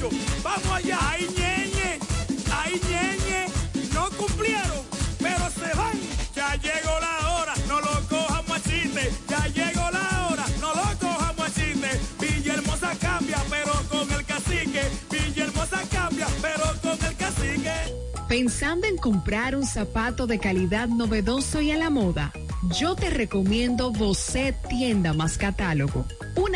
28. Vamos allá. Ay, ñeñe. Ay, ñeñe. No cumplieron, pero se van. Ya llegó la hora. No lo cojamos a chiste. Ya llegó la hora. No lo cojamos a chiste. Villahermosa cambia, pero con el cacique. Villahermosa cambia, pero con el cacique. Pensando en comprar un zapato de calidad novedoso y a la moda, yo te recomiendo Bocet Tienda más Catálogo,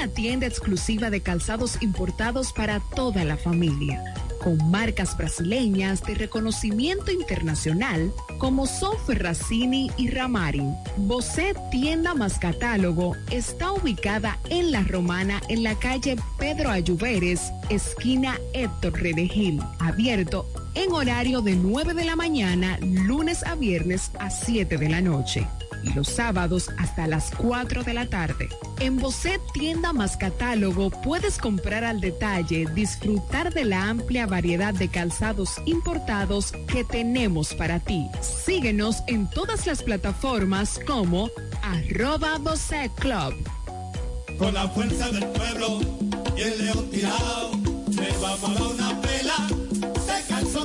una tienda exclusiva de calzados importados para toda la familia, con marcas brasileñas de reconocimiento internacional como son Ferracini y Ramarin. Bocet Tienda más Catálogo está ubicada en La Romana en la calle Pedro Ayuberes, esquina Héctor Redegil, abierto en horario de 9 de la mañana, lunes a viernes a 7 de la noche. Y los sábados hasta las 4 de la tarde. En Bocet Tienda más Catálogo puedes comprar al detalle, disfrutar de la amplia variedad de calzados importados que tenemos para ti. Síguenos en todas las plataformas como arroba Bocet Club. Con la fuerza del pueblo y el león tirado, le vamos a una.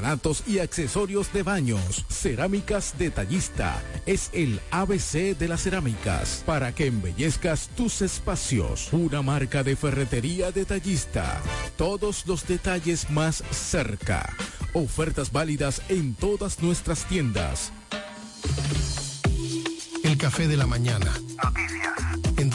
porcelanatos y accesorios de baños. Cerámicas Detallista es el ABC de las cerámicas para que embellezcas tus espacios. Una marca de ferretería detallista. Todos los detalles más cerca. Ofertas válidas en todas nuestras tiendas. El café de la mañana. Noticias.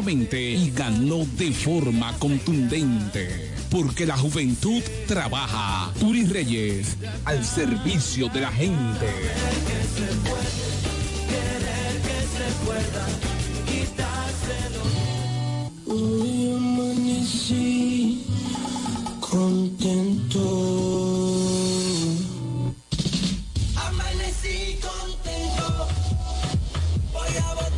y ganó de forma contundente. Porque la juventud trabaja. Turis Reyes, al servicio de la gente. Amanecí contento. Voy a votar.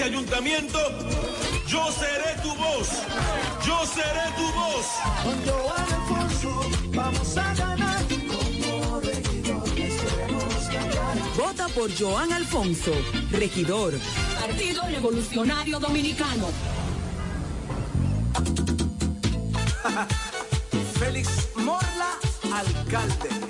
ese ayuntamiento, yo seré tu voz. Yo seré tu voz. Con Joan Alfonso vamos a ganar. Como nos cambiará. Vota por Joan Alfonso, regidor. Partido Revolucionario Dominicano. Félix Morla, alcalde.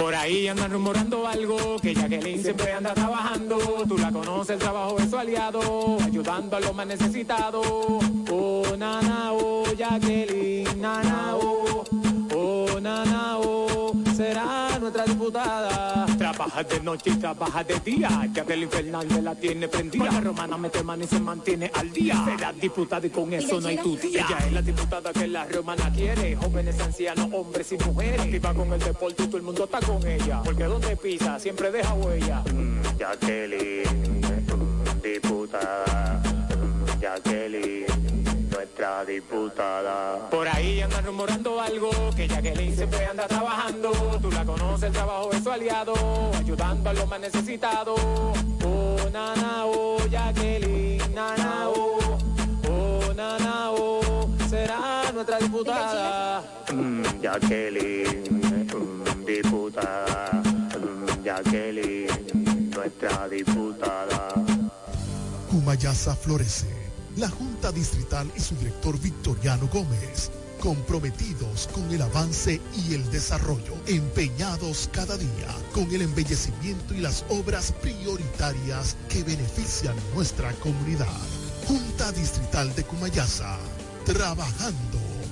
Por ahí andan rumorando algo, que Jacqueline siempre anda trabajando. Tú la conoces, el trabajo es su aliado, ayudando a los más necesitados. Oh, nana, oh, Jacqueline, nana, oh, nana, oh, será nuestra diputada. Trabaja de noche y trabaja de día, Jacqueline Fernández la tiene prendida. La romana mete mano y se mantiene al día. Será diputada y con eso no hay tu tía. Ella es la diputada que la romana quiere, jóvenes, ancianos, hombres y mujeres. Activa con el deporte y todo el mundo está con ella. Porque donde pisa siempre deja huella. Mm, Jacqueline, mm, diputada. Mm, Jacqueline, nuestra diputada. Por ahí andan rumorando algo, que Jacqueline siempre anda trabajando. Tú la conoces, el trabajo es su aliado, ayudando a los más necesitados. Oh, nana, oh, Jacqueline, nana, oh, oh, nana, oh, será nuestra diputada. Mm, Jacqueline, mm, diputada. Mm, Jacqueline, nuestra diputada. Cumayasa florece. La Junta Distrital y su director Victoriano Gómez, comprometidos con el avance y el desarrollo, empeñados cada día con el embellecimiento y las obras prioritarias que benefician nuestra comunidad. Junta Distrital de Cumayasa, trabajando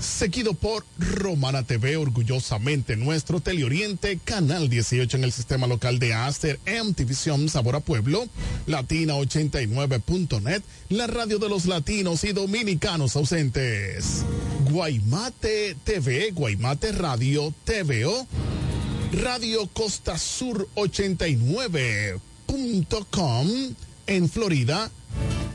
Seguido por Romana TV, orgullosamente nuestro Teleoriente, Canal 18 en el sistema local de Aster, MTV Sabor a Pueblo, Latina89.net, la radio de los latinos y dominicanos ausentes. Guaymate TV, Guaymate Radio, TVO, Radio Costa Sur 89.com en Florida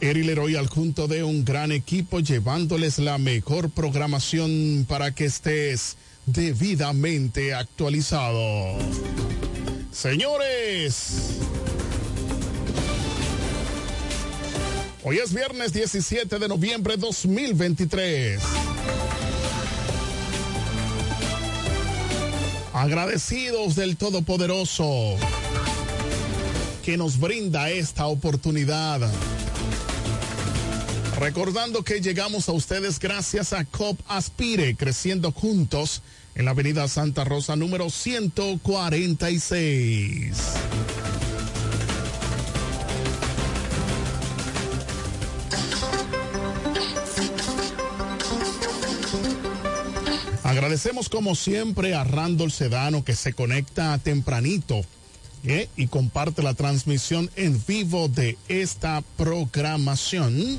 Eri Leroy al junto de un gran equipo llevándoles la mejor programación para que estés debidamente actualizado. Señores, hoy es viernes 17 de noviembre 2023. Agradecidos del Todopoderoso que nos brinda esta oportunidad Recordando que llegamos a ustedes gracias a COP Aspire, creciendo juntos en la avenida Santa Rosa número 146. Agradecemos como siempre a Randall Sedano que se conecta tempranito ¿eh? y comparte la transmisión en vivo de esta programación.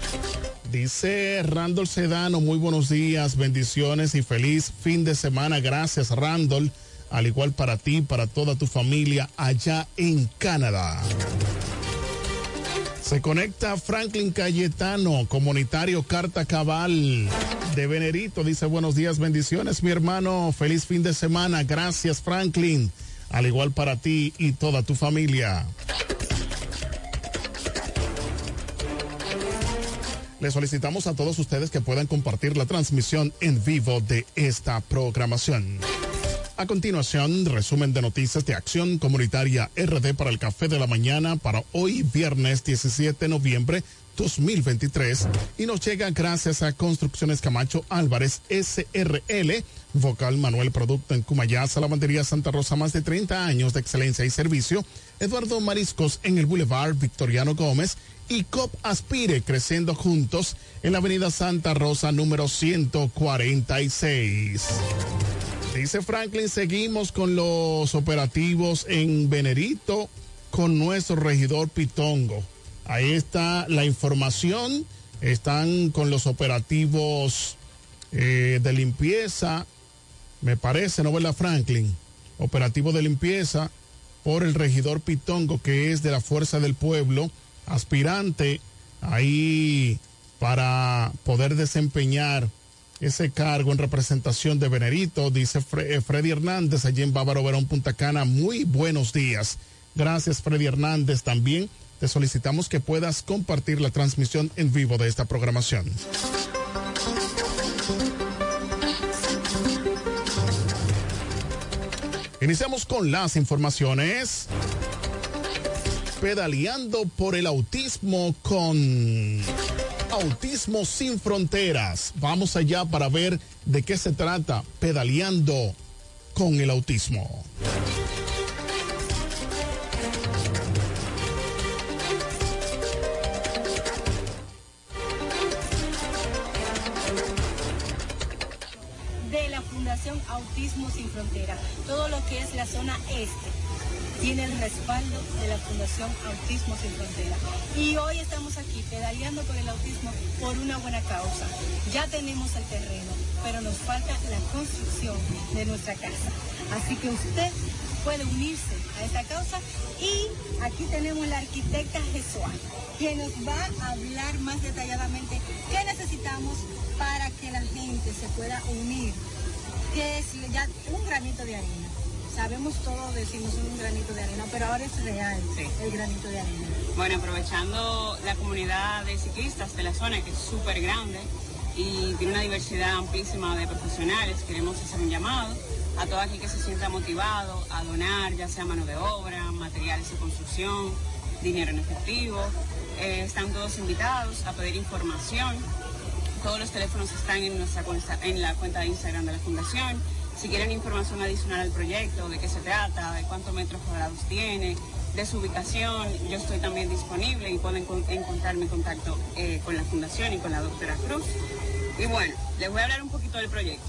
Dice Randall Sedano, muy buenos días, bendiciones y feliz fin de semana. Gracias Randall, al igual para ti, para toda tu familia allá en Canadá. Se conecta Franklin Cayetano, comunitario Carta Cabal de Venerito. Dice buenos días, bendiciones, mi hermano. Feliz fin de semana. Gracias, Franklin al igual para ti y toda tu familia. Le solicitamos a todos ustedes que puedan compartir la transmisión en vivo de esta programación. A continuación, resumen de noticias de Acción Comunitaria RD para el Café de la Mañana para hoy viernes 17 de noviembre 2023 y nos llega gracias a Construcciones Camacho Álvarez SRL, Vocal Manuel Producto en Cumayasa, Lavandería Santa Rosa, más de 30 años de excelencia y servicio, Eduardo Mariscos en el Boulevard Victoriano Gómez y COP Aspire creciendo juntos en la Avenida Santa Rosa número 146. Dice Franklin, seguimos con los operativos en Venerito con nuestro regidor Pitongo. Ahí está la información. Están con los operativos eh, de limpieza, me parece, ¿no la Franklin? Operativo de limpieza por el regidor Pitongo, que es de la Fuerza del Pueblo, aspirante ahí para poder desempeñar ese cargo en representación de Venerito, dice eh, Freddy Hernández allí en Bávaro Verón, Punta Cana. Muy buenos días. Gracias, Freddy Hernández, también te solicitamos que puedas compartir la transmisión en vivo de esta programación. Iniciamos con las informaciones. Pedaleando por el autismo con Autismo sin Fronteras. Vamos allá para ver de qué se trata pedaleando con el autismo. Autismo Sin Frontera, todo lo que es la zona este tiene el respaldo de la Fundación Autismo Sin Frontera. Y hoy estamos aquí pedaleando por el autismo por una buena causa. Ya tenemos el terreno, pero nos falta la construcción de nuestra casa. Así que usted puede unirse a esta causa y aquí tenemos la arquitecta Jesúa, quien nos va a hablar más detalladamente qué necesitamos para que la gente se pueda unir que es ya un granito de arena. Sabemos todos, decimos un granito de arena, pero ahora es real el granito de arena. Bueno, aprovechando la comunidad de ciclistas de la zona, que es súper grande, y tiene una diversidad amplísima de profesionales. Queremos hacer un llamado a todo aquel que se sienta motivado a donar, ya sea mano de obra, materiales de construcción, dinero en efectivo. Eh, están todos invitados a pedir información. Todos los teléfonos están en, nuestra, en la cuenta de Instagram de la Fundación. Si quieren información adicional al proyecto, de qué se trata, de cuántos metros cuadrados tiene, de su ubicación, yo estoy también disponible y pueden encontrarme en contacto eh, con la Fundación y con la doctora Cruz. Y bueno, les voy a hablar un poquito del proyecto.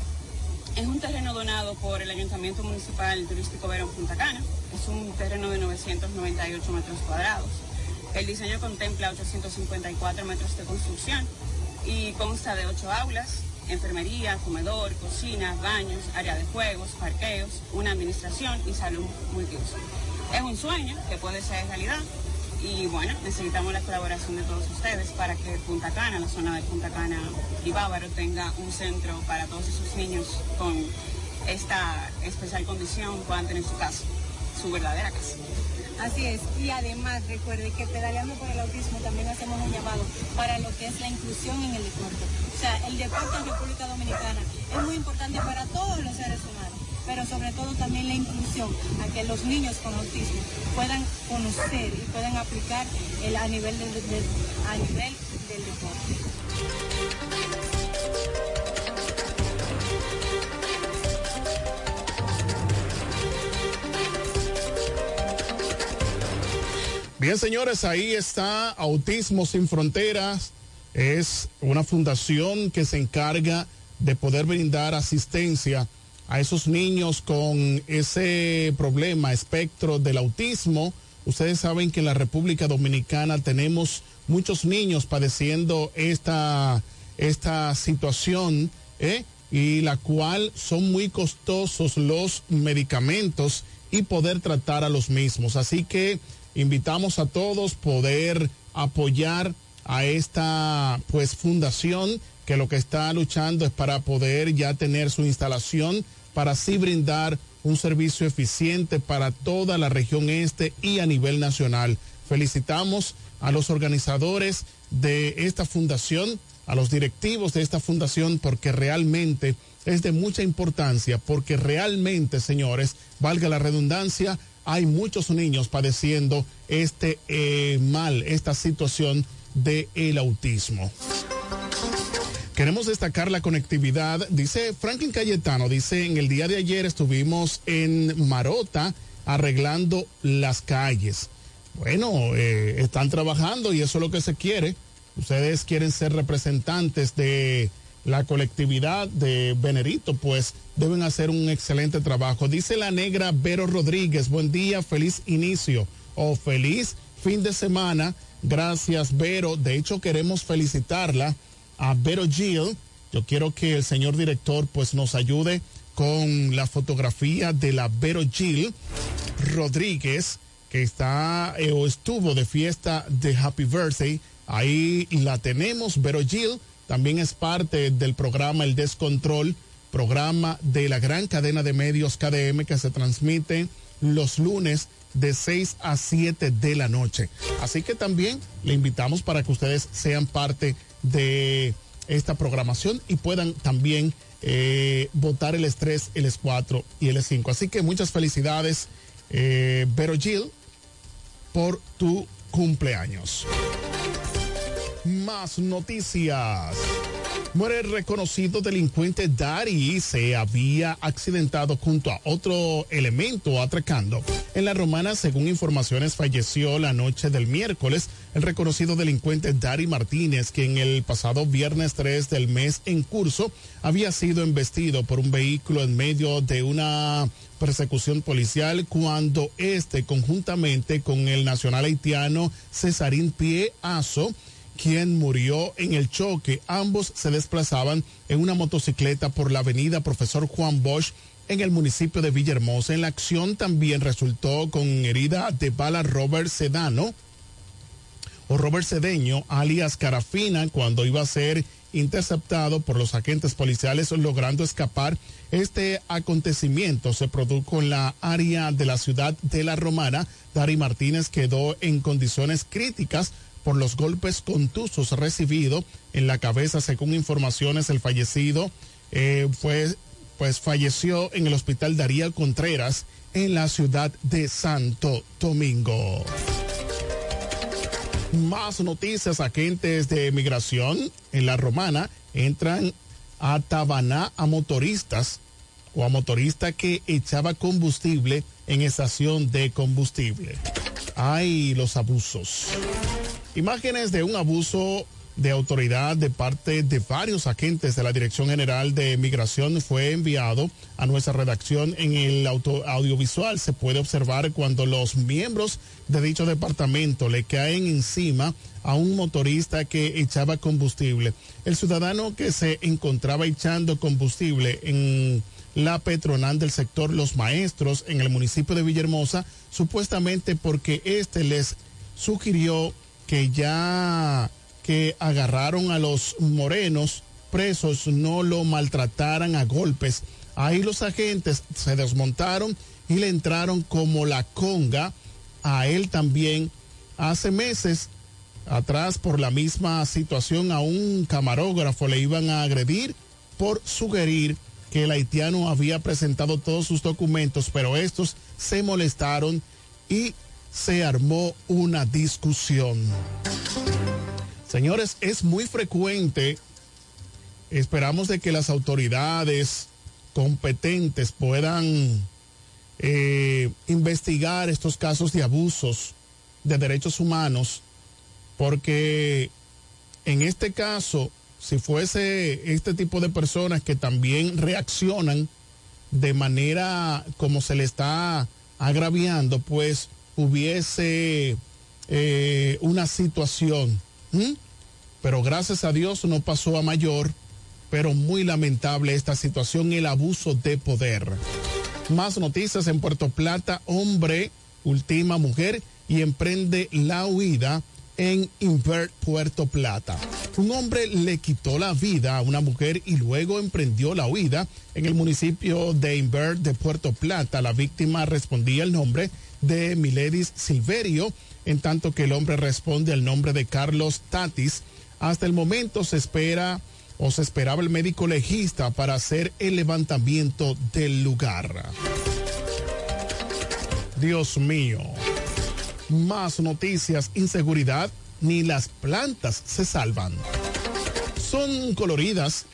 Es un terreno donado por el Ayuntamiento Municipal Turístico Verón Punta Cana. Es un terreno de 998 metros cuadrados. El diseño contempla 854 metros de construcción y consta de 8 aulas, enfermería, comedor, cocina, baños, área de juegos, parqueos, una administración y salud multiuso. Es un sueño que puede ser realidad y bueno, necesitamos la colaboración de todos ustedes para que Punta Cana, la zona de Punta Cana y Bávaro, tenga un centro para todos esos niños con esta especial condición, puedan tener su casa, su verdadera casa. Así es, y además recuerde que pedaleando por el autismo también hacemos un llamado para lo que es la inclusión en el deporte. O sea, el deporte en República Dominicana es muy importante para todos los seres humanos, pero sobre todo también la inclusión, a que los niños con autismo puedan conocer y puedan aplicar el, a, nivel del, a nivel del deporte. Bien, señores, ahí está Autismo Sin Fronteras. Es una fundación que se encarga de poder brindar asistencia a esos niños con ese problema, espectro del autismo. Ustedes saben que en la República Dominicana tenemos muchos niños padeciendo esta, esta situación, ¿eh? y la cual son muy costosos los medicamentos y poder tratar a los mismos. Así que invitamos a todos poder apoyar a esta pues fundación que lo que está luchando es para poder ya tener su instalación para así brindar un servicio eficiente para toda la región este y a nivel nacional. Felicitamos a los organizadores de esta fundación, a los directivos de esta fundación, porque realmente es de mucha importancia, porque realmente, señores, valga la redundancia, hay muchos niños padeciendo este eh, mal, esta situación del el autismo. Queremos destacar la conectividad. Dice Franklin Cayetano, dice, en el día de ayer estuvimos en Marota arreglando las calles. Bueno, eh, están trabajando y eso es lo que se quiere. Ustedes quieren ser representantes de la colectividad de Venerito, pues deben hacer un excelente trabajo. Dice la negra Vero Rodríguez, buen día, feliz inicio o feliz fin de semana. Gracias, Vero. De hecho, queremos felicitarla a Vero Gil. Yo quiero que el señor director pues nos ayude con la fotografía de la Vero Gil Rodríguez, que está eh, o estuvo de fiesta de Happy Birthday. Ahí la tenemos, Vero Gil también es parte del programa El Descontrol, programa de la gran cadena de medios KDM que se transmite los lunes de 6 a 7 de la noche. Así que también le invitamos para que ustedes sean parte de esta programación y puedan también eh, votar el estrés, el S4 y el S5. Así que muchas felicidades, eh, Vero Jill, por tu cumpleaños. Más noticias. Muere el reconocido delincuente Dari. Se había accidentado junto a otro elemento atracando. En la romana, según informaciones, falleció la noche del miércoles el reconocido delincuente Dari Martínez, quien el pasado viernes 3 del mes en curso había sido embestido por un vehículo en medio de una persecución policial cuando este, conjuntamente con el nacional haitiano Cesarín Pie Aso, quien murió en el choque. Ambos se desplazaban en una motocicleta por la avenida Profesor Juan Bosch en el municipio de Villahermosa. En la acción también resultó con herida de bala Robert Sedano o Robert Cedeño, alias Carafina, cuando iba a ser interceptado por los agentes policiales logrando escapar. Este acontecimiento se produjo en la área de la ciudad de La Romana. Dari Martínez quedó en condiciones críticas por los golpes contusos recibidos en la cabeza. Según informaciones, el fallecido eh, fue, pues falleció en el hospital Daría Contreras en la ciudad de Santo Domingo. Más noticias, agentes de migración en la romana entran a Tabaná a motoristas o a motorista que echaba combustible en estación de combustible. Hay los abusos. Imágenes de un abuso de autoridad de parte de varios agentes de la Dirección General de Migración fue enviado a nuestra redacción en el auto audiovisual. Se puede observar cuando los miembros de dicho departamento le caen encima a un motorista que echaba combustible. El ciudadano que se encontraba echando combustible en la petronal del sector Los Maestros en el municipio de Villahermosa, supuestamente porque este les sugirió que ya que agarraron a los morenos presos no lo maltrataran a golpes. Ahí los agentes se desmontaron y le entraron como la conga a él también. Hace meses atrás por la misma situación a un camarógrafo le iban a agredir por sugerir que el haitiano había presentado todos sus documentos, pero estos se molestaron y se armó una discusión. Señores, es muy frecuente, esperamos de que las autoridades competentes puedan eh, investigar estos casos de abusos de derechos humanos, porque en este caso, si fuese este tipo de personas que también reaccionan de manera como se le está agraviando, pues hubiese eh, una situación. Pero gracias a Dios no pasó a mayor, pero muy lamentable esta situación, el abuso de poder. Más noticias en Puerto Plata, hombre, última mujer y emprende la huida en Invert, Puerto Plata. Un hombre le quitó la vida a una mujer y luego emprendió la huida en el municipio de Invert de Puerto Plata. La víctima respondía el nombre de Miledis Silverio en tanto que el hombre responde al nombre de Carlos Tatis. Hasta el momento se espera o se esperaba el médico legista para hacer el levantamiento del lugar. Dios mío. Más noticias, inseguridad, ni las plantas se salvan. Son coloridas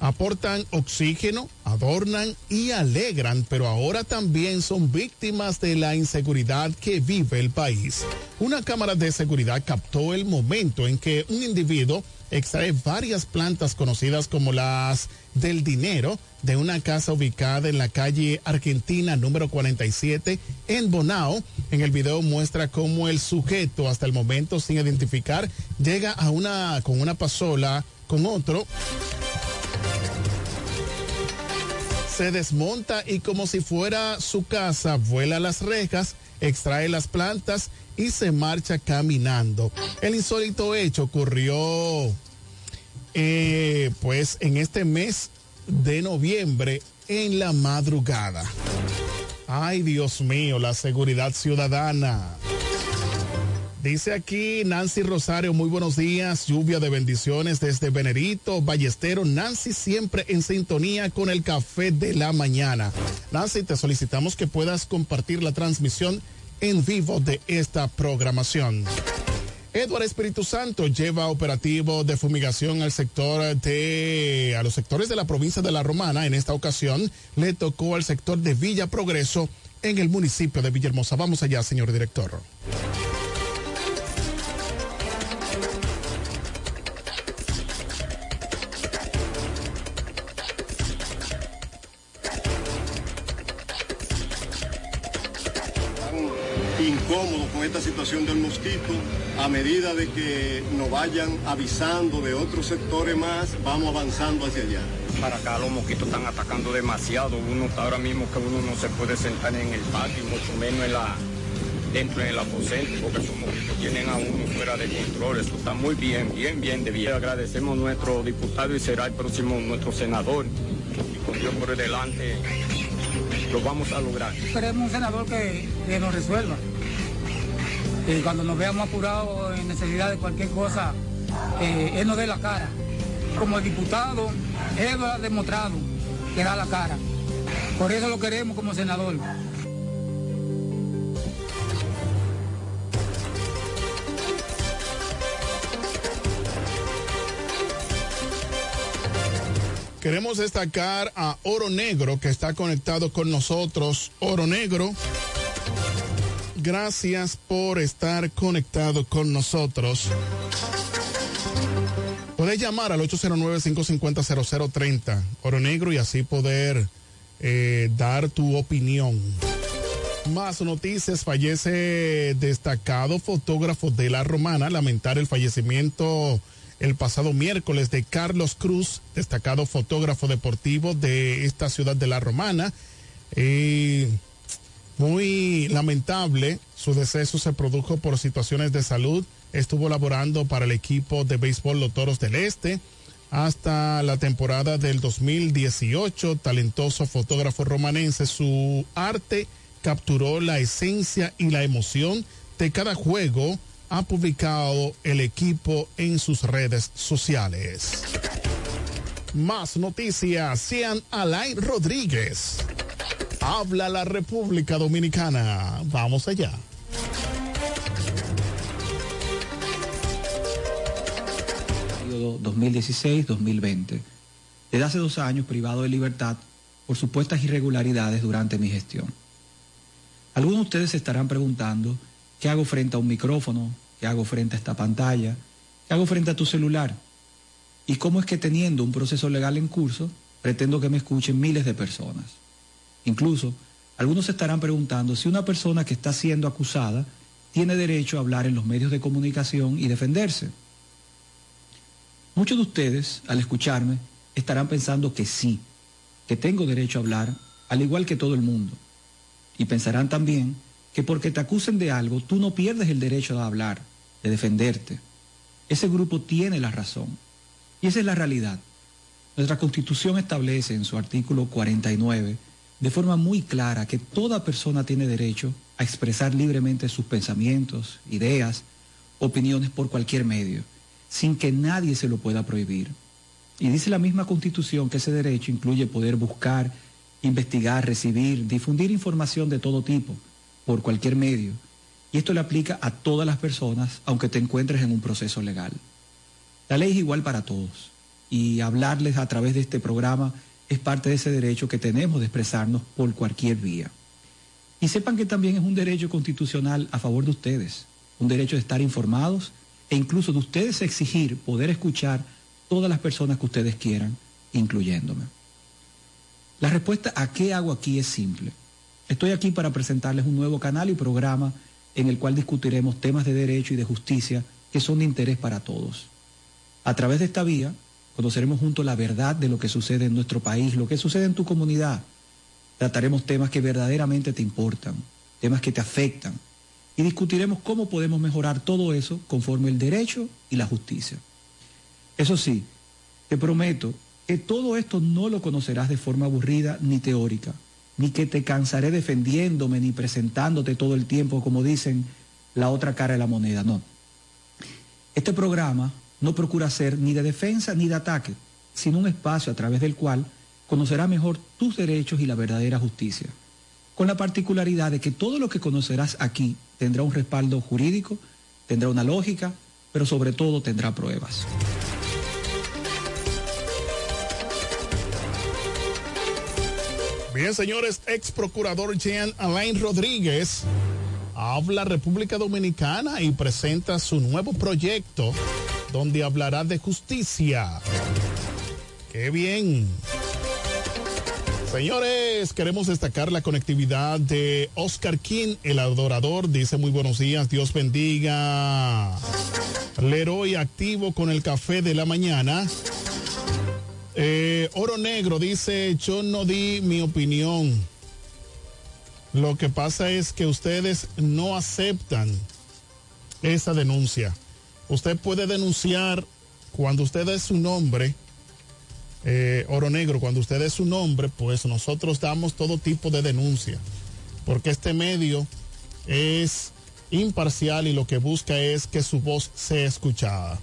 aportan oxígeno, adornan y alegran, pero ahora también son víctimas de la inseguridad que vive el país. Una cámara de seguridad captó el momento en que un individuo extrae varias plantas conocidas como las del dinero de una casa ubicada en la calle Argentina número 47 en Bonao. En el video muestra cómo el sujeto hasta el momento sin identificar llega a una con una pasola con otro se desmonta y como si fuera su casa, vuela las rejas, extrae las plantas y se marcha caminando. El insólito hecho ocurrió eh, pues en este mes de noviembre en la madrugada. Ay Dios mío, la seguridad ciudadana. Dice aquí Nancy Rosario, muy buenos días, lluvia de bendiciones desde Venerito, Ballestero. Nancy siempre en sintonía con el café de la mañana. Nancy, te solicitamos que puedas compartir la transmisión en vivo de esta programación. Edward Espíritu Santo lleva operativo de fumigación al sector de, a los sectores de la provincia de La Romana. En esta ocasión le tocó al sector de Villa Progreso en el municipio de Villahermosa. Vamos allá, señor director. Incómodos con esta situación del mosquito. A medida de que nos vayan avisando de otros sectores más, vamos avanzando hacia allá. Para acá los mosquitos están atacando demasiado. Uno está ahora mismo que uno no se puede sentar en el patio, mucho menos en la, dentro del aposento, porque esos mosquitos tienen a uno fuera de control. Esto está muy bien, bien, bien de bien. Agradecemos a nuestro diputado y será el próximo nuestro senador. Y con Dios por delante lo vamos a lograr. Queremos un senador que, que nos resuelva cuando nos veamos apurados en necesidad de cualquier cosa, eh, él nos dé la cara. Como diputado, él ha demostrado que da la cara. Por eso lo queremos como senador. Queremos destacar a Oro Negro que está conectado con nosotros. Oro Negro, gracias por estar conectado con nosotros. Puedes llamar al 809-550-0030, Oro Negro, y así poder eh, dar tu opinión. Más noticias, fallece destacado fotógrafo de la Romana, lamentar el fallecimiento el pasado miércoles de Carlos Cruz, destacado fotógrafo deportivo de esta ciudad de La Romana. Muy lamentable, su deceso se produjo por situaciones de salud. Estuvo laborando para el equipo de béisbol Los Toros del Este hasta la temporada del 2018. Talentoso fotógrafo romanense, su arte capturó la esencia y la emoción de cada juego ha publicado el equipo en sus redes sociales. Más noticias, sean Alain Rodríguez. Habla la República Dominicana. Vamos allá. Periodo 2016-2020. Desde hace dos años privado de libertad por supuestas irregularidades durante mi gestión. Algunos de ustedes se estarán preguntando ¿Qué hago frente a un micrófono? ¿Qué hago frente a esta pantalla? ¿Qué hago frente a tu celular? ¿Y cómo es que teniendo un proceso legal en curso, pretendo que me escuchen miles de personas? Incluso, algunos se estarán preguntando si una persona que está siendo acusada tiene derecho a hablar en los medios de comunicación y defenderse. Muchos de ustedes, al escucharme, estarán pensando que sí, que tengo derecho a hablar, al igual que todo el mundo. Y pensarán también que porque te acusen de algo, tú no pierdes el derecho de hablar, de defenderte. Ese grupo tiene la razón. Y esa es la realidad. Nuestra constitución establece en su artículo 49 de forma muy clara que toda persona tiene derecho a expresar libremente sus pensamientos, ideas, opiniones por cualquier medio, sin que nadie se lo pueda prohibir. Y dice la misma constitución que ese derecho incluye poder buscar, investigar, recibir, difundir información de todo tipo, por cualquier medio. Y esto le aplica a todas las personas, aunque te encuentres en un proceso legal. La ley es igual para todos. Y hablarles a través de este programa es parte de ese derecho que tenemos de expresarnos por cualquier vía. Y sepan que también es un derecho constitucional a favor de ustedes, un derecho de estar informados e incluso de ustedes exigir poder escuchar todas las personas que ustedes quieran, incluyéndome. La respuesta a qué hago aquí es simple. Estoy aquí para presentarles un nuevo canal y programa en el cual discutiremos temas de derecho y de justicia que son de interés para todos. A través de esta vía conoceremos juntos la verdad de lo que sucede en nuestro país, lo que sucede en tu comunidad. Trataremos temas que verdaderamente te importan, temas que te afectan y discutiremos cómo podemos mejorar todo eso conforme el derecho y la justicia. Eso sí, te prometo que todo esto no lo conocerás de forma aburrida ni teórica ni que te cansaré defendiéndome ni presentándote todo el tiempo, como dicen, la otra cara de la moneda. No. Este programa no procura ser ni de defensa ni de ataque, sino un espacio a través del cual conocerás mejor tus derechos y la verdadera justicia, con la particularidad de que todo lo que conocerás aquí tendrá un respaldo jurídico, tendrá una lógica, pero sobre todo tendrá pruebas. Bien, señores, ex procurador Jean Alain Rodríguez habla República Dominicana y presenta su nuevo proyecto donde hablará de justicia. ¡Qué bien! Señores, queremos destacar la conectividad de Oscar King, el adorador. Dice muy buenos días, Dios bendiga. Leroy activo con el café de la mañana. Eh, Oro Negro dice, yo no di mi opinión. Lo que pasa es que ustedes no aceptan esa denuncia. Usted puede denunciar cuando usted es su nombre, eh, Oro Negro, cuando usted es su nombre, pues nosotros damos todo tipo de denuncia. Porque este medio es imparcial y lo que busca es que su voz sea escuchada.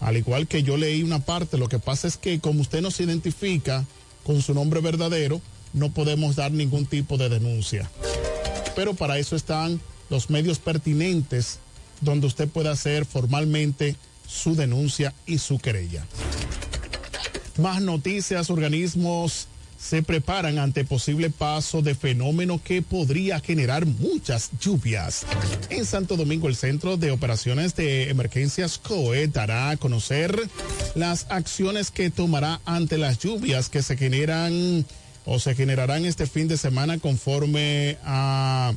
Al igual que yo leí una parte, lo que pasa es que como usted no se identifica con su nombre verdadero, no podemos dar ningún tipo de denuncia. Pero para eso están los medios pertinentes donde usted puede hacer formalmente su denuncia y su querella. Más noticias, organismos se preparan ante posible paso de fenómeno que podría generar muchas lluvias. En Santo Domingo, el Centro de Operaciones de Emergencias COE dará a conocer las acciones que tomará ante las lluvias que se generan o se generarán este fin de semana conforme a,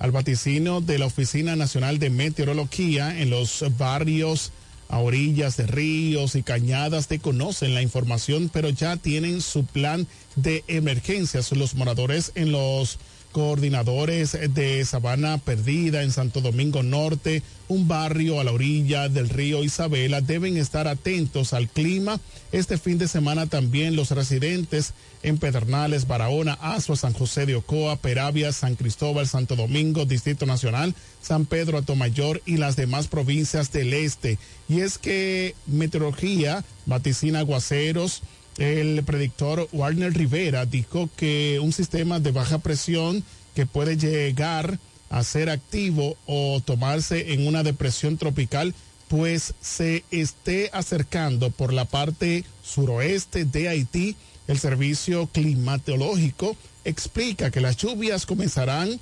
al vaticino de la Oficina Nacional de Meteorología en los barrios a orillas de ríos y cañadas te conocen la información, pero ya tienen su plan de emergencias. Los moradores en los coordinadores de Sabana Perdida en Santo Domingo Norte, un barrio a la orilla del río Isabela, deben estar atentos al clima. Este fin de semana también los residentes en Pedernales, Barahona, Azua, San José de Ocoa, Peravia, San Cristóbal, Santo Domingo, Distrito Nacional, San Pedro, Atomayor y las demás provincias del este. Y es que meteorología vaticina aguaceros, el predictor Warner Rivera dijo que un sistema de baja presión que puede llegar a ser activo o tomarse en una depresión tropical, pues se esté acercando por la parte suroeste de Haití. El servicio climatológico explica que las lluvias comenzarán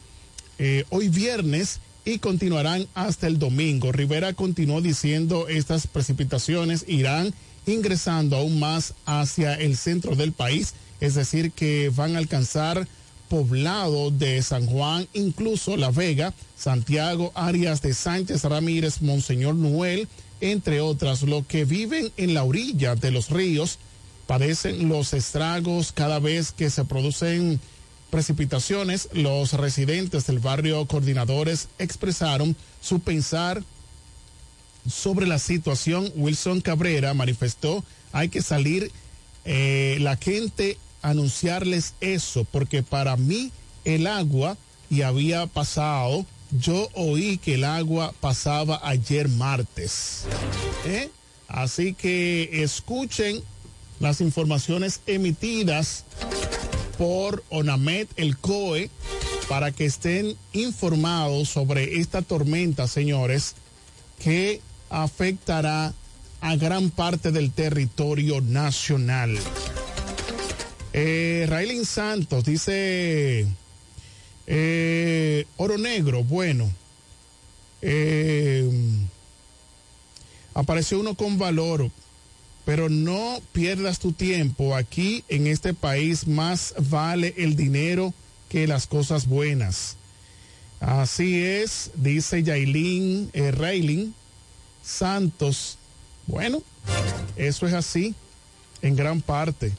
eh, hoy viernes y continuarán hasta el domingo. Rivera continuó diciendo estas precipitaciones irán ingresando aún más hacia el centro del país, es decir, que van a alcanzar poblado de San Juan, incluso La Vega, Santiago, Arias de Sánchez Ramírez, Monseñor Noel, entre otras, lo que viven en la orilla de los ríos padecen los estragos cada vez que se producen precipitaciones. Los residentes del barrio Coordinadores expresaron su pensar sobre la situación, Wilson Cabrera manifestó, hay que salir eh, la gente anunciarles eso, porque para mí el agua, y había pasado, yo oí que el agua pasaba ayer martes. ¿eh? Así que escuchen las informaciones emitidas por ONAMED, el COE, para que estén informados sobre esta tormenta, señores, que afectará a gran parte del territorio nacional. Eh, Raylin Santos dice, eh, Oro Negro, bueno, eh, apareció uno con valor, pero no pierdas tu tiempo. Aquí en este país más vale el dinero que las cosas buenas. Así es, dice Yailin eh, Santos. Bueno, eso es así en gran parte.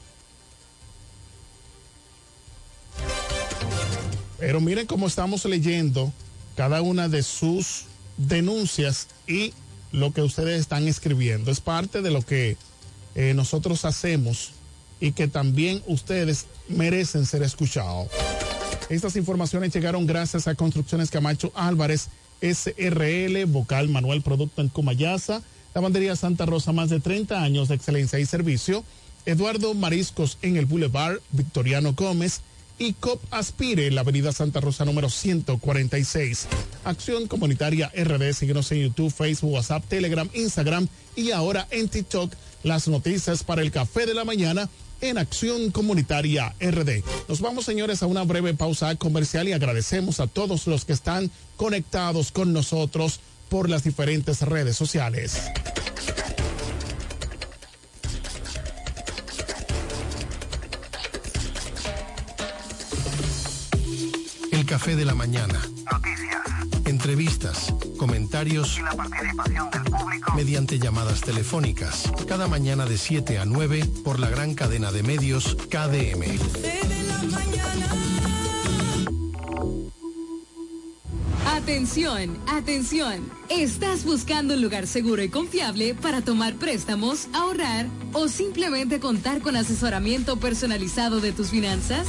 Pero miren cómo estamos leyendo cada una de sus denuncias y lo que ustedes están escribiendo. Es parte de lo que eh, nosotros hacemos y que también ustedes merecen ser escuchados. Estas informaciones llegaron gracias a Construcciones Camacho Álvarez SRL, Vocal Manuel Producto en Comayasa, Lavandería Santa Rosa, más de 30 años de excelencia y servicio, Eduardo Mariscos en el Boulevard Victoriano Gómez y COP Aspire en la Avenida Santa Rosa número 146. Acción Comunitaria RD, síguenos en YouTube, Facebook, WhatsApp, Telegram, Instagram y ahora en TikTok. Las noticias para el café de la mañana en Acción Comunitaria RD. Nos vamos, señores, a una breve pausa comercial y agradecemos a todos los que están conectados con nosotros por las diferentes redes sociales. El café de la mañana. Noticias. Entrevistas, comentarios y la participación del público mediante llamadas telefónicas. Cada mañana de 7 a 9 por la gran cadena de medios KDM. Atención, atención. ¿Estás buscando un lugar seguro y confiable para tomar préstamos, ahorrar o simplemente contar con asesoramiento personalizado de tus finanzas?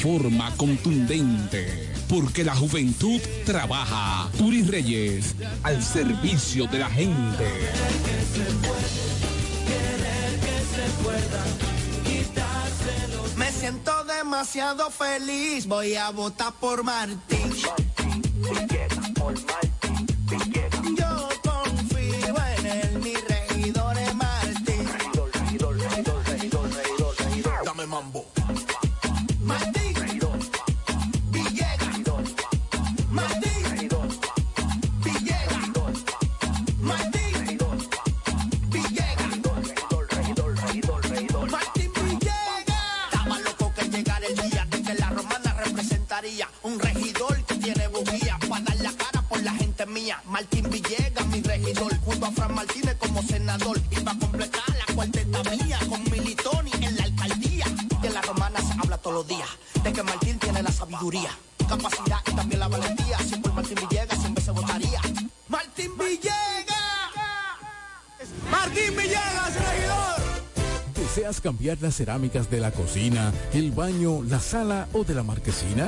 forma contundente. Porque la juventud trabaja. Turi Reyes, al servicio de la gente. Me siento demasiado feliz, voy a votar por Martín. Yo días, de que Martín tiene la sabiduría, capacidad y también la valentía. Si por Martín Villegas siempre se votaría. ¡Martín Villegas! ¡Martín Villegas, regidor! ¿Deseas cambiar las cerámicas de la cocina, el baño, la sala o de la marquesina?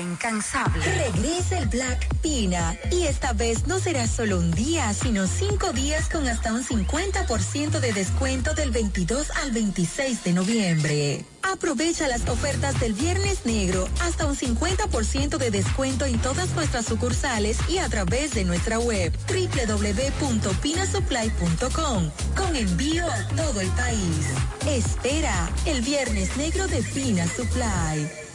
Incansable. Regresa el Black Pina y esta vez no será solo un día, sino cinco días con hasta un 50% de descuento del 22 al 26 de noviembre. Aprovecha las ofertas del Viernes Negro, hasta un 50% de descuento en todas nuestras sucursales y a través de nuestra web www.pinasupply.com con envío a todo el país. Espera el Viernes Negro de Pina Supply.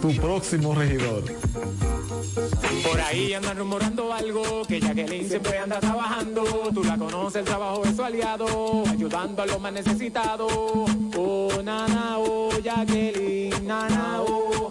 tu próximo regidor. Por ahí andan rumorando algo, que Jacqueline siempre anda trabajando. Tú la conoces, el trabajo es su aliado, ayudando a los más necesitados. Oh, nana, oh, Jacqueline, nana, oh,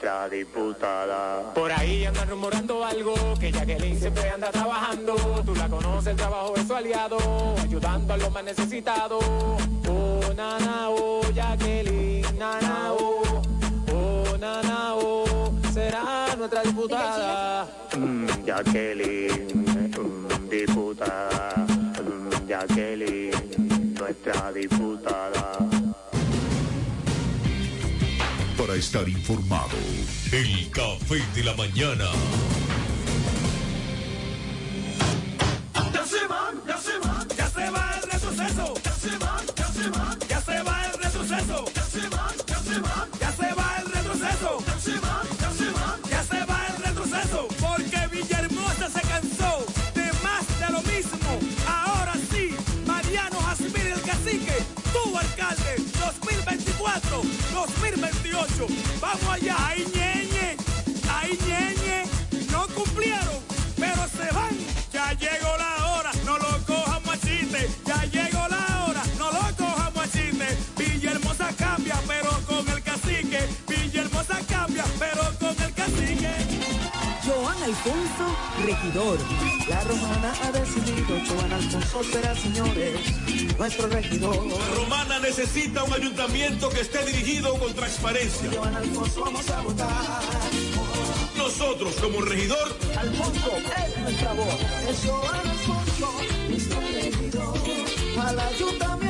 nuestra diputada. Por ahí andan rumorando algo, que Jacqueline siempre anda trabajando. Tú la conoces, el trabajo es su aliado, ayudando a los más necesitados. Oh, nana, oh, Jacqueline, nana, oh, oh, nana, oh, será nuestra diputada. Mm, Jacqueline, mm, diputada. Mm, Jacqueline, nuestra diputada. Estar informado, el café de la mañana. Ya se van, ya se van, ya se va el retroceso. Ya se van, ya se van, ya se va el retroceso. Ya se van, ya se van, ya se va el retroceso. Ya se van, ya se van, ya se va el retroceso. Porque Villahermosa se cansó de más de lo mismo. Ahora sí, Mariano Jasmine el cacique, tu alcalde, 2024, 2028. Vamos allá, ahí ñeñe, ahí ñeñe. No cumplieron, pero se van. Ya llegó la hora, no lo cojamos a chiste. Ya llegó la hora, no lo cojamos a chiste. Villahermosa cambia, pero con el cacique. Villahermosa cambia, pero con el cacique. Alfonso, regidor. La romana ha decidido, Joan Alfonso será, señores, nuestro regidor. La romana necesita un ayuntamiento que esté dirigido con transparencia. Joan Alfonso vamos a votar. Nosotros, como regidor, Alfonso es nuestra voz. Es Joan Alfonso, nuestro regidor. Al ayuntamiento,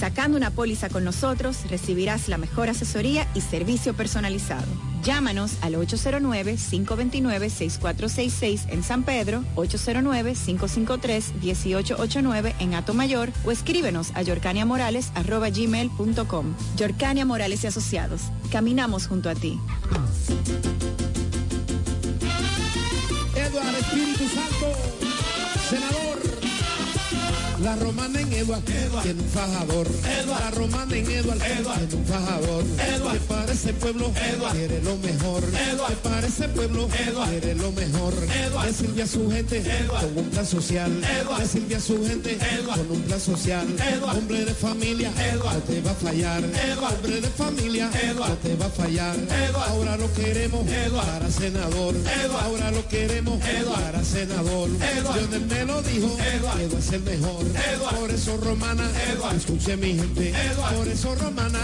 Sacando una póliza con nosotros recibirás la mejor asesoría y servicio personalizado. Llámanos al 809-529-6466 en San Pedro, 809-553-1889 en Atomayor o escríbenos a yorcaniamorales.gmail.com. Yorcania Morales y Asociados. Caminamos junto a ti. La romana en Eduard tiene un fajador. La romana en Eduard tiene un fajador. Que para ese pueblo quiere lo mejor. Que para ese pueblo quiere lo mejor. Que sirve a su gente con un plan social. Que sirve a su gente con un plan social. Hombre de familia no te va a fallar. Hombre de familia no te va a fallar. Ahora lo queremos para senador. Ahora lo queremos para senador. Lionel me lo dijo, Eduard es el mejor. Por eso romana, escuche mi gente. Por eso romana,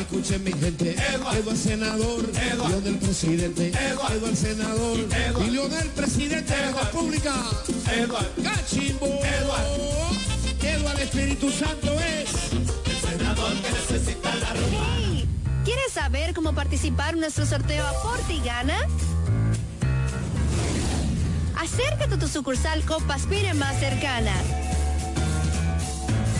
escuche mi gente. Eduard senador, Lionel presidente. Eduard senador, y Lionel presidente de la República. Cachimbo. Eduard Espíritu Santo es el senador que necesita la romana. Hey, ¿Quieres saber cómo participar en nuestro sorteo Aporte y Gana? Acércate a tu sucursal Copaspire más cercana.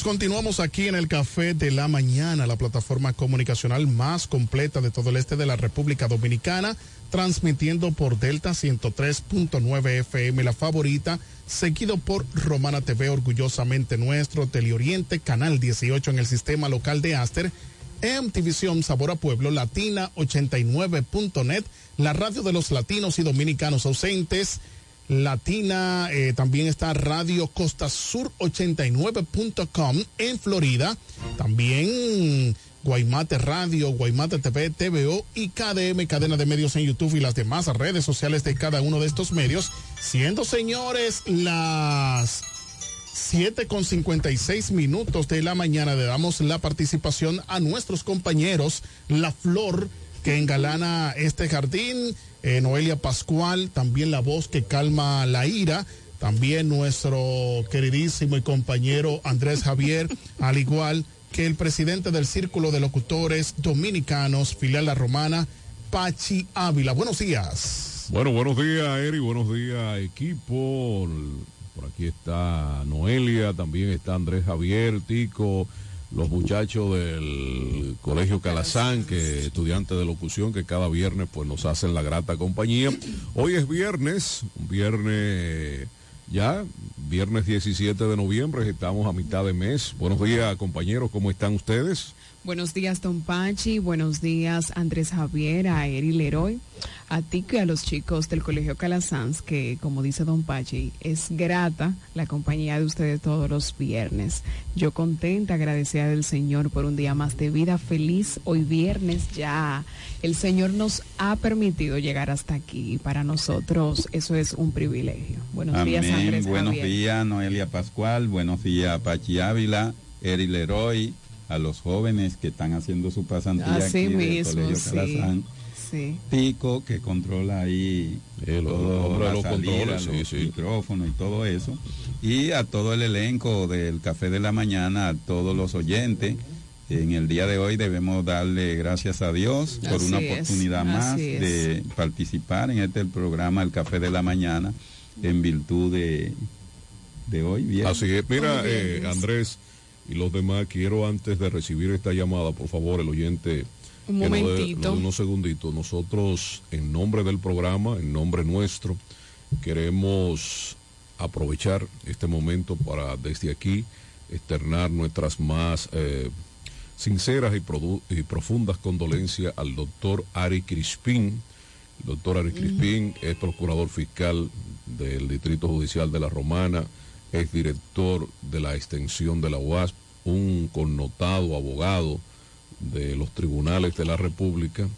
Continuamos aquí en el Café de la Mañana, la plataforma comunicacional más completa de todo el este de la República Dominicana, transmitiendo por Delta 103.9 FM, la favorita, seguido por Romana TV, orgullosamente nuestro, Teleoriente, Canal 18 en el sistema local de Aster, MTVision Sabor a Pueblo, Latina 89.net, la radio de los latinos y dominicanos ausentes, Latina, eh, también está Radio Costa Sur 89.com en Florida, también Guaymate Radio, Guaymate TV, TVO y KDM, cadena de medios en YouTube y las demás redes sociales de cada uno de estos medios, siendo señores las 7 con 56 minutos de la mañana le damos la participación a nuestros compañeros La Flor que engalana este jardín, eh, Noelia Pascual, también la voz que calma la ira, también nuestro queridísimo y compañero Andrés Javier, al igual que el presidente del Círculo de Locutores Dominicanos, filial La Romana, Pachi Ávila. Buenos días. Bueno, buenos días, Eri, buenos días, equipo. Por aquí está Noelia, también está Andrés Javier, Tico, los muchachos del Colegio Calazán, que estudiantes de locución que cada viernes pues nos hacen la grata compañía. Hoy es viernes, viernes ya, viernes 17 de noviembre, estamos a mitad de mes. Buenos días compañeros, ¿cómo están ustedes? Buenos días, Don Pachi. Buenos días, Andrés Javier, a Eri Leroy, a ti y a los chicos del Colegio Calasanz, que, como dice Don Pachi, es grata la compañía de ustedes todos los viernes. Yo contenta, agradecida del Señor por un día más de vida feliz. Hoy viernes ya el Señor nos ha permitido llegar hasta aquí y para nosotros eso es un privilegio. Buenos días, Andrés Buenos Javier. días, Noelia Pascual. Buenos días, Pachi Ávila, Eri Leroy a los jóvenes que están haciendo su pasantía Así aquí mismo, del Colegio sí. Calazán. Sí. Pico que controla ahí lo- todo los salida, controles, sí, los sí. micrófonos y todo eso. Y a todo el elenco del Café de la Mañana, a todos los oyentes. En el día de hoy debemos darle gracias a Dios por Así una es, oportunidad más es. de participar en este programa El Café de la Mañana en virtud de, de hoy. viernes. Así es, mira, eh. Andrés y los demás, quiero antes de recibir esta llamada, por favor, el oyente, Un momentito. nos dé unos segunditos. Nosotros, en nombre del programa, en nombre nuestro, queremos aprovechar este momento para desde aquí externar nuestras más eh, sinceras y, y profundas condolencias al doctor Ari Crispín. El doctor Ari Crispín es procurador fiscal del Distrito Judicial de La Romana, es director de la extensión de la UASP, un connotado abogado de los tribunales de la República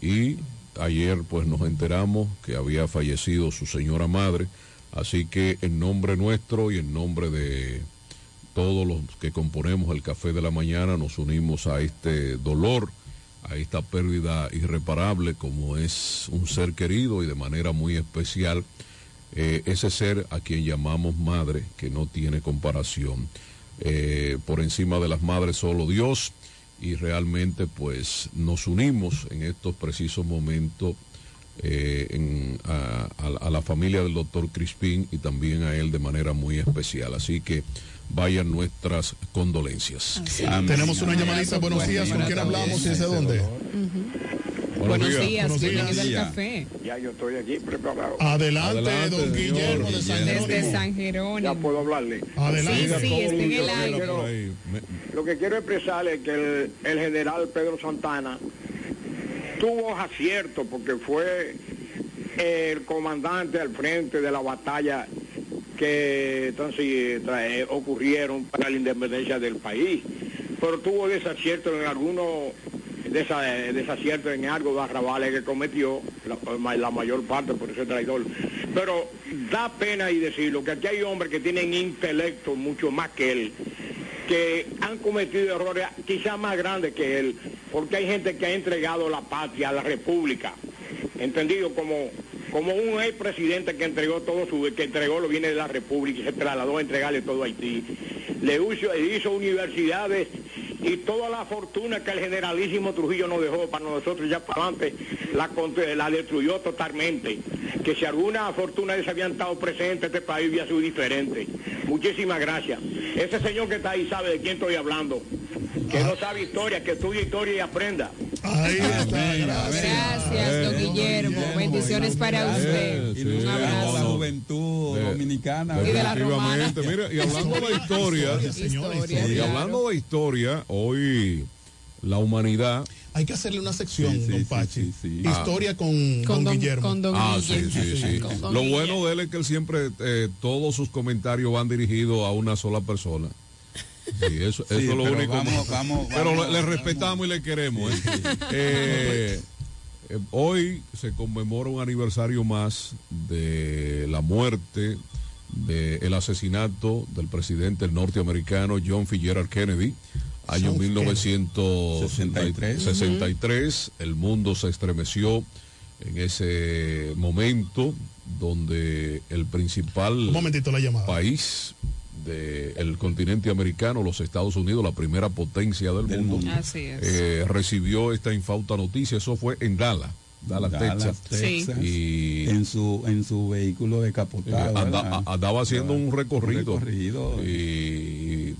y ayer pues nos enteramos que había fallecido su señora madre, así que en nombre nuestro y en nombre de todos los que componemos el Café de la Mañana nos unimos a este dolor, a esta pérdida irreparable como es un ser querido y de manera muy especial eh, ese ser a quien llamamos madre que no tiene comparación. Eh, por encima de las madres solo Dios y realmente pues nos unimos en estos precisos momentos eh, en- a, a- a la familia del doctor Crispín y también a él de manera muy especial. Así que vayan nuestras condolencias. Tenemos una llamadita. Buenos días. ¿Con quién hablamos y desde dónde? Buenos días. días, Buenos bienvenido días. al café. Ya yo estoy aquí preparado. Adelante, Adelante, don señor. Guillermo de San Desde Jerónimo. San Jerónimo. Ya puedo hablarle. Adelante. Sí, sí, está en el Lo que aire. Me- Lo que quiero expresarle es que el, el general Pedro Santana tuvo acierto porque fue el comandante al frente de la batalla que entonces trae- ocurrieron para la independencia del país. Pero tuvo desacierto en algunos desa- desaciertos en algo de arrabales que cometió, la, la mayor parte por ese traidor. Pero da pena y decirlo, que aquí hay hombres que tienen intelecto mucho más que él, que han cometido errores quizás más grandes que él, porque hay gente que ha entregado la patria a la república, entendido como como un expresidente que entregó todo su que entregó los bienes de la república y se trasladó a entregarle todo a Haití. Le hizo, hizo universidades y toda la fortuna que el generalísimo Trujillo nos dejó para nosotros ya para adelante, la, la destruyó totalmente. Que si alguna fortuna de habían estado presentes, este país hubiera sido diferente. Muchísimas gracias. Ese señor que está ahí sabe de quién estoy hablando. Que no sabe historia, que estudie historia y aprenda. Ahí está, Gracias, don Guillermo. Bendiciones para usted. Y un abrazo a la juventud dominicana. Y de la romana. Mira, y hablando de historia, Historia, y claro. hablando de historia, hoy la humanidad. Hay que hacerle una sección, Sí, sí, don sí, Pachi. sí, sí. Historia con, Con don, don- Guillermo. con don Ah, sí, Guille. sí, sí. Don Lo bueno de él es que él siempre, eh, todos sus comentarios van dirigidos a una sola persona. Sí, eso, Sí, eso es lo pero único. vamos, vamos, pero vamos, le, le respetamos y le queremos. ¿eh? Eh, eh, hoy se conmemora un aniversario más de la muerte, del asesinato del presidente norteamericano John Fitzgerald Kennedy, año John 1963. 63, el mundo se estremeció en ese momento donde el principal Un momentito la llamada. país del continente americano, los Estados Unidos, la primera potencia del, mundo, Así es. eh, recibió esta infausta noticia. Eso fue en Dallas, Dallas, Dallas, Texas. Texas. Y En su, en su vehículo decapotado. anda- ¿verdad? a- andaba haciendo un recorrido, Un recorrido. y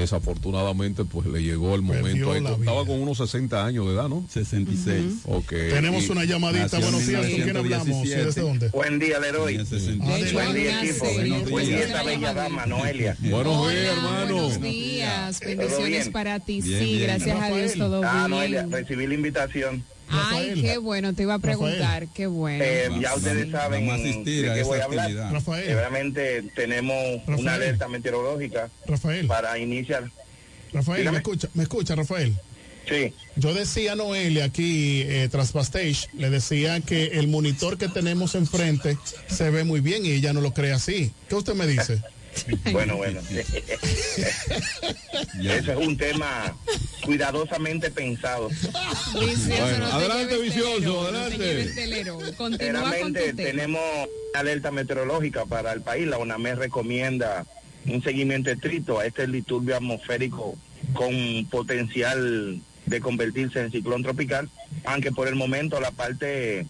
desafortunadamente pues le llegó el momento ahí, estaba con unos 60 años de edad ¿no? 66 Ok, Tenemos y- una llamadita. Buenos días. ¿Con quién hablamos? ¿Y 1917. ¿Desde dónde? Buen día, Leroy. En 66. Buen día, equipo. Buen día, esa bella dama, Noelia. buenos días hermano Buenos días. ¿Todo Bendiciones para ti. Bien, sí, bien. gracias a Dios, todo Ah, Noelia, bien. recibí la invitación. Ay, qué bueno, te iba a preguntar, qué bueno. Eh, ya ustedes saben asistir de a qué esa voy a hablar. Rafael. Seguramente tenemos Rafael. una alerta meteorológica Rafael. para iniciar. Rafael, Dígame. ¿me escucha? ¿Me escucha, Rafael? Sí, Yo decía a Noelia aquí eh, tras backstage, le decía que el monitor que tenemos enfrente se ve muy bien y ella no lo cree así. ¿Qué usted me dice? bueno, bueno. Ese es un tema cuidadosamente pensado. Vicioso, Bueno, no adelante, vicioso, telero, no te adelante. Continúa con tu tema. tenemos una alerta meteorológica para el país. La UNAMED recomienda un seguimiento estricto a este disturbio atmosférico con potencial de convertirse en ciclón tropical, aunque por el momento la parte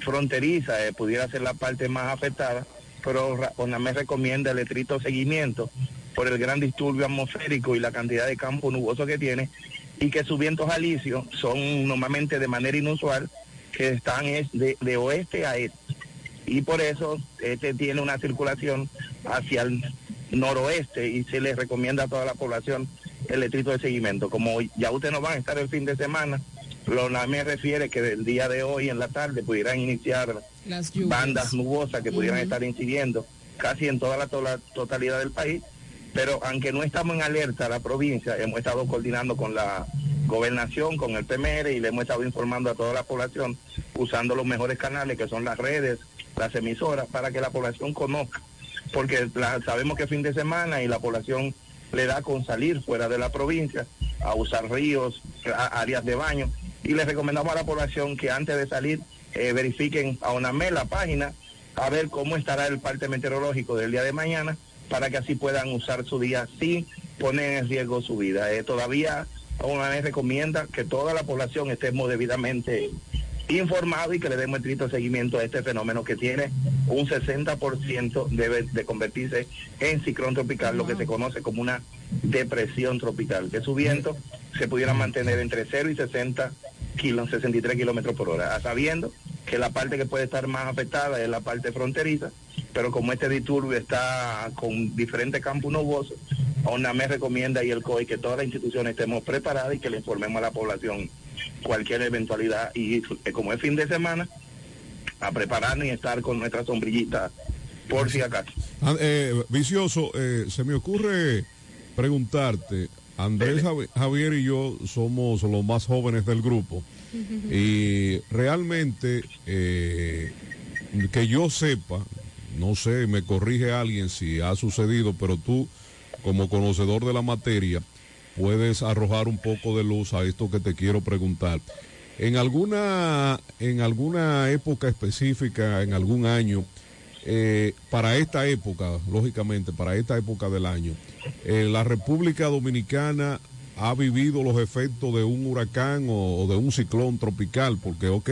fronteriza eh, pudiera ser la parte más afectada, pero UNAMED recomienda el estricto seguimiento por el gran disturbio atmosférico y la cantidad de campo nuboso que tiene y que sus vientos alisios son normalmente de manera inusual que están es de, de oeste a este y por eso este tiene una circulación hacia el noroeste y se les recomienda a toda la población el estricto de seguimiento. Como ya ustedes no van a estar el fin de semana, lo me refiere que del día de hoy en la tarde pudieran iniciar Las bandas nubosas que pudieran estar incidiendo casi en toda la, to- la totalidad del país, pero aunque no estamos en alerta la provincia, hemos estado coordinando con la gobernación, con el PMR y le hemos estado informando a toda la población usando los mejores canales que son las redes, las emisoras, para que la población conozca, porque la- sabemos que es fin de semana y la población le da con salir fuera de la provincia a usar ríos, a- áreas de baño y les recomendamos a la población que antes de salir eh, verifiquen a UNAME la página a ver cómo estará el parte meteorológico del día de mañana para que así puedan usar su día sin poner en riesgo su vida. Eh, todavía UNAME recomienda que toda la población estemos debidamente informados y que le demos estricto seguimiento a este fenómeno que tiene un 60% debe de convertirse en ciclón tropical, lo que se conoce como una depresión tropical, que su viento se pudiera mantener entre 0 y 60 kilos, 63 kilómetros por hora, sabiendo que la parte que puede estar más afectada es la parte fronteriza, pero como este disturbio está con diferentes campos nubosos, ONAME recomienda y el COI que todas las instituciones estemos preparadas y que le informemos a la población cualquier eventualidad. Y eh, como es fin de semana, a prepararnos y estar con nuestra sombrillita por si acaso. Ah, eh, vicioso, eh, se me ocurre preguntarte, Andrés Javi- Javier y yo somos los más jóvenes del grupo. Y realmente eh, que yo sepa, no sé, me corrige alguien si ha sucedido, pero tú como conocedor de la materia puedes arrojar un poco de luz a esto que te quiero preguntar. En alguna, en alguna época específica, en algún año, eh, para esta época, lógicamente, para esta época del año, eh, la República Dominicana ha vivido los efectos de un huracán o, o de un ciclón tropical, porque ok,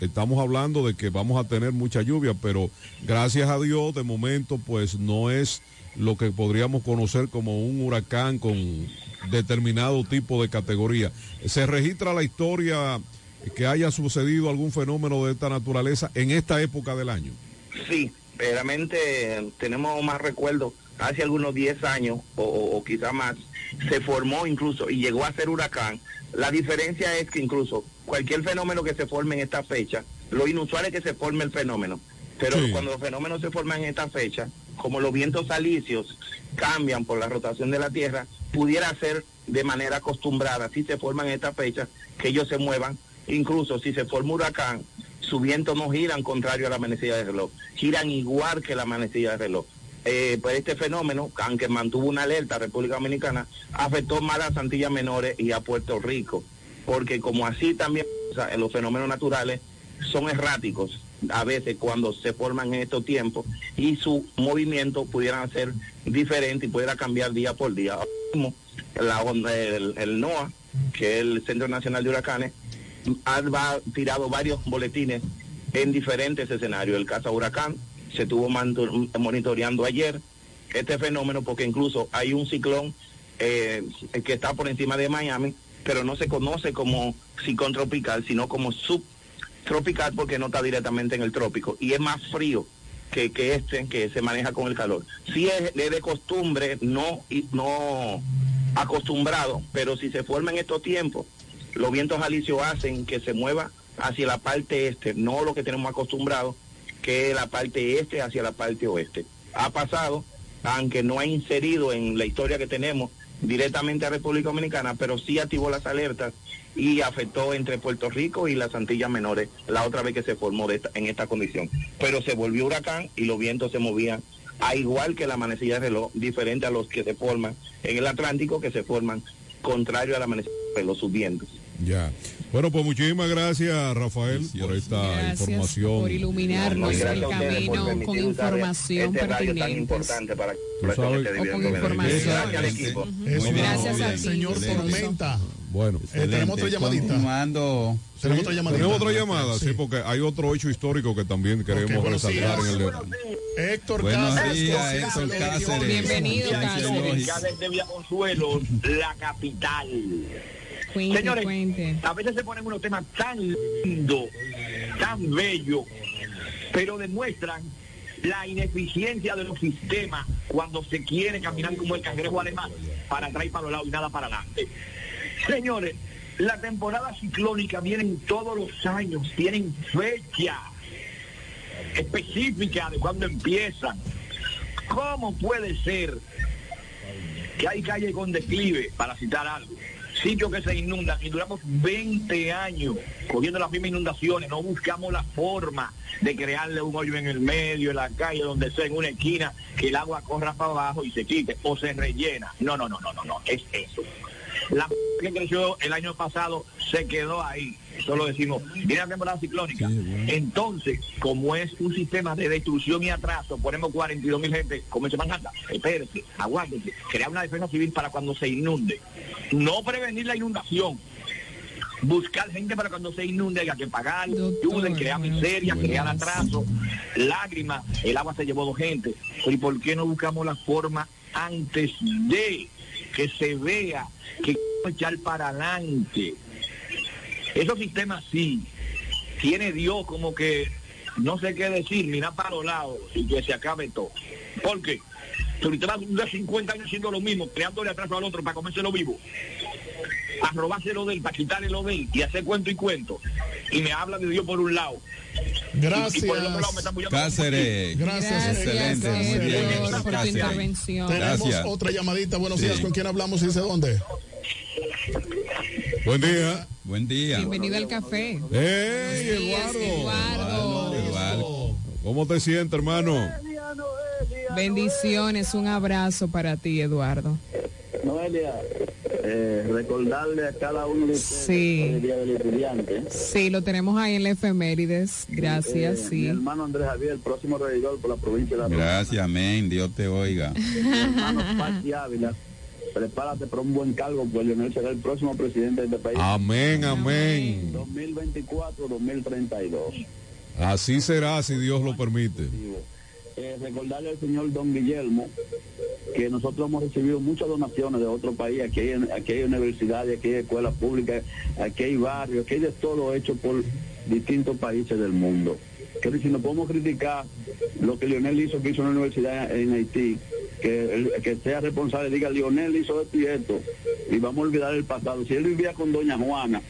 estamos hablando de que vamos a tener mucha lluvia, pero gracias a Dios de momento pues no es lo que podríamos conocer como un huracán con determinado tipo de categoría. ¿Se registra la historia que haya sucedido algún fenómeno de esta naturaleza en esta época del año? Sí, realmente eh, tenemos más recuerdos. Hace algunos 10 años o, o, o quizá más, se formó incluso y llegó a ser huracán. La diferencia es que incluso cualquier fenómeno que se forme en esta fecha, lo inusual es que se forme el fenómeno. Pero Sí. cuando los fenómenos se forman en esta fecha, como los vientos alisios cambian por la rotación de la Tierra, pudiera ser de manera acostumbrada, si se forman en esta fecha, que ellos se muevan. Incluso si se forma huracán, su viento no giran contrario a la manecilla del reloj, giran igual que la manecilla del reloj. Eh, pues este fenómeno, aunque mantuvo una alerta a República Dominicana, afectó más a las Antillas Menores y a Puerto Rico, porque como así también los fenómenos naturales son erráticos a veces cuando se forman en estos tiempos y su movimiento pudiera ser diferente y pudiera cambiar día por día. La el, el NOAA, que es el Centro Nacional de Huracanes, ha, tirado varios boletines en diferentes escenarios. El caso huracán se estuvo monitoreando ayer este fenómeno porque incluso hay un ciclón eh, que está por encima de Miami, pero no se conoce como ciclón tropical, sino como subtropical porque no está directamente en el trópico y es más frío que, que este que se maneja con el calor. Sí es, de costumbre, no, no acostumbrado, pero si se forma en estos tiempos, los vientos alisios hacen que se mueva hacia la parte este, no lo que tenemos acostumbrado, que la parte este hacia la parte oeste. Ha pasado, aunque no ha inserido en la historia que tenemos directamente a República Dominicana, pero sí activó las alertas y afectó entre Puerto Rico y las Antillas Menores la otra vez que se formó de esta- en esta condición. Pero se volvió huracán y los vientos se movían a igual que la manecilla de reloj, diferente a los que se forman en el Atlántico, que se forman contrario a la manecilla de reloj, sus vientos. Ya. Bueno, pues muchísimas gracias, Rafael, por esta Gracias información. por iluminarnos Y gracias el a ustedes por camino permitir con usar información este radio tan pertinente. importante para Tú sabes- O con información. Gracias al equipo. Gracias muy a bien. ti, Señor. Tormenta. Bueno, Eh, tenemos otra llamadita. Continuando. Tenemos otra llamadita. tenemos otra llamada, sí. porque hay otro hecho histórico que también queremos buenos resaltar en el Héctor Buenos Cáceres. días, Héctor Cáceres. Bienvenido, Cáceres. lógica. Ya desde Villaconsuelo, la capital. Cuente, Señores, cuente. a veces se ponen unos temas tan lindos, tan bellos, pero demuestran la ineficiencia de los sistemas cuando se quiere caminar como el cangrejo alemán, para atrás y para los lados y nada para adelante. Señores, la temporada ciclónica vienen todos los años, tienen fecha específica de cuando empiezan. ¿Cómo puede ser que hay calles con declive, para citar algo, sitios que se inundan y duramos 20 años cogiendo las mismas inundaciones, no buscamos la forma de crearle un hoyo en el medio, en la calle, donde sea, en una esquina, que el agua corra para abajo y se quite o se rellena. No, no, no, no, no, no, es eso. La que creció el año pasado se quedó ahí. Solo decimos, viene la temporada ciclónica. Entonces, como es un sistema de destrucción y atraso, ponemos 42 mil gente, como se anda, espérese, aguántese, crear una defensa civil para cuando se inunde. No prevenir la inundación. Buscar gente para cuando se inunde haya que pagar, ayuden, crear miseria, crear atraso, lágrimas, el agua se llevó dos gente. ¿y por qué no buscamos la forma antes de que se vea que echar para adelante? Esos sistemas sí, tiene Dios como que no sé qué decir, mira para los lados y que se acabe todo. ¿Por qué? Va de 50 años haciendo lo mismo, creándole atraso al otro para comérselo vivo, a robárselo de él, para quitarle lo de él y hacer cuento y cuento, y me habla de Dios por un lado. Gracias. Y por el otro lado me están bullando- Cáceres. Gracias, Excelente, Héctor. muy bien. Héctor, por tu Gracias. intervención. Tenemos Gracias. otra llamadita. Buenos Sí. días. ¿Con quién hablamos y dice dónde? Buen día. Buen día. Bienvenido al café. ¡Hey, Eduardo! Eduardo. Eduardo. ¿Cómo te sientes, hermano? Bendiciones, un abrazo para ti, Eduardo. Noelia, eh, recordarle a cada uno de ustedes Sí. el Día del Estudiante. Sí, lo tenemos ahí en la efemérides. Gracias, Eh, Mi sí. hermano Andrés Javier, el próximo regidor por la provincia de La Gracias, amén. Dios te oiga. Mi hermano Pachi Ávila, prepárate para un buen cargo, pues Leonel será el próximo presidente de este país. Amén, amén. 2024-2032. Así será si Dios lo permite. Eh, recordarle al señor Don Guillermo que nosotros hemos recibido muchas donaciones de otro país, aquí hay, aquí universidades, aquí hay escuelas públicas, aquí hay barrios, aquí hay de todo hecho por distintos países del mundo. Que si no podemos criticar lo que Lionel hizo, que hizo en la universidad en Haití, que, que sea responsable, diga Lionel hizo esto y esto, y vamos a olvidar el pasado. Si él vivía con Doña Juana,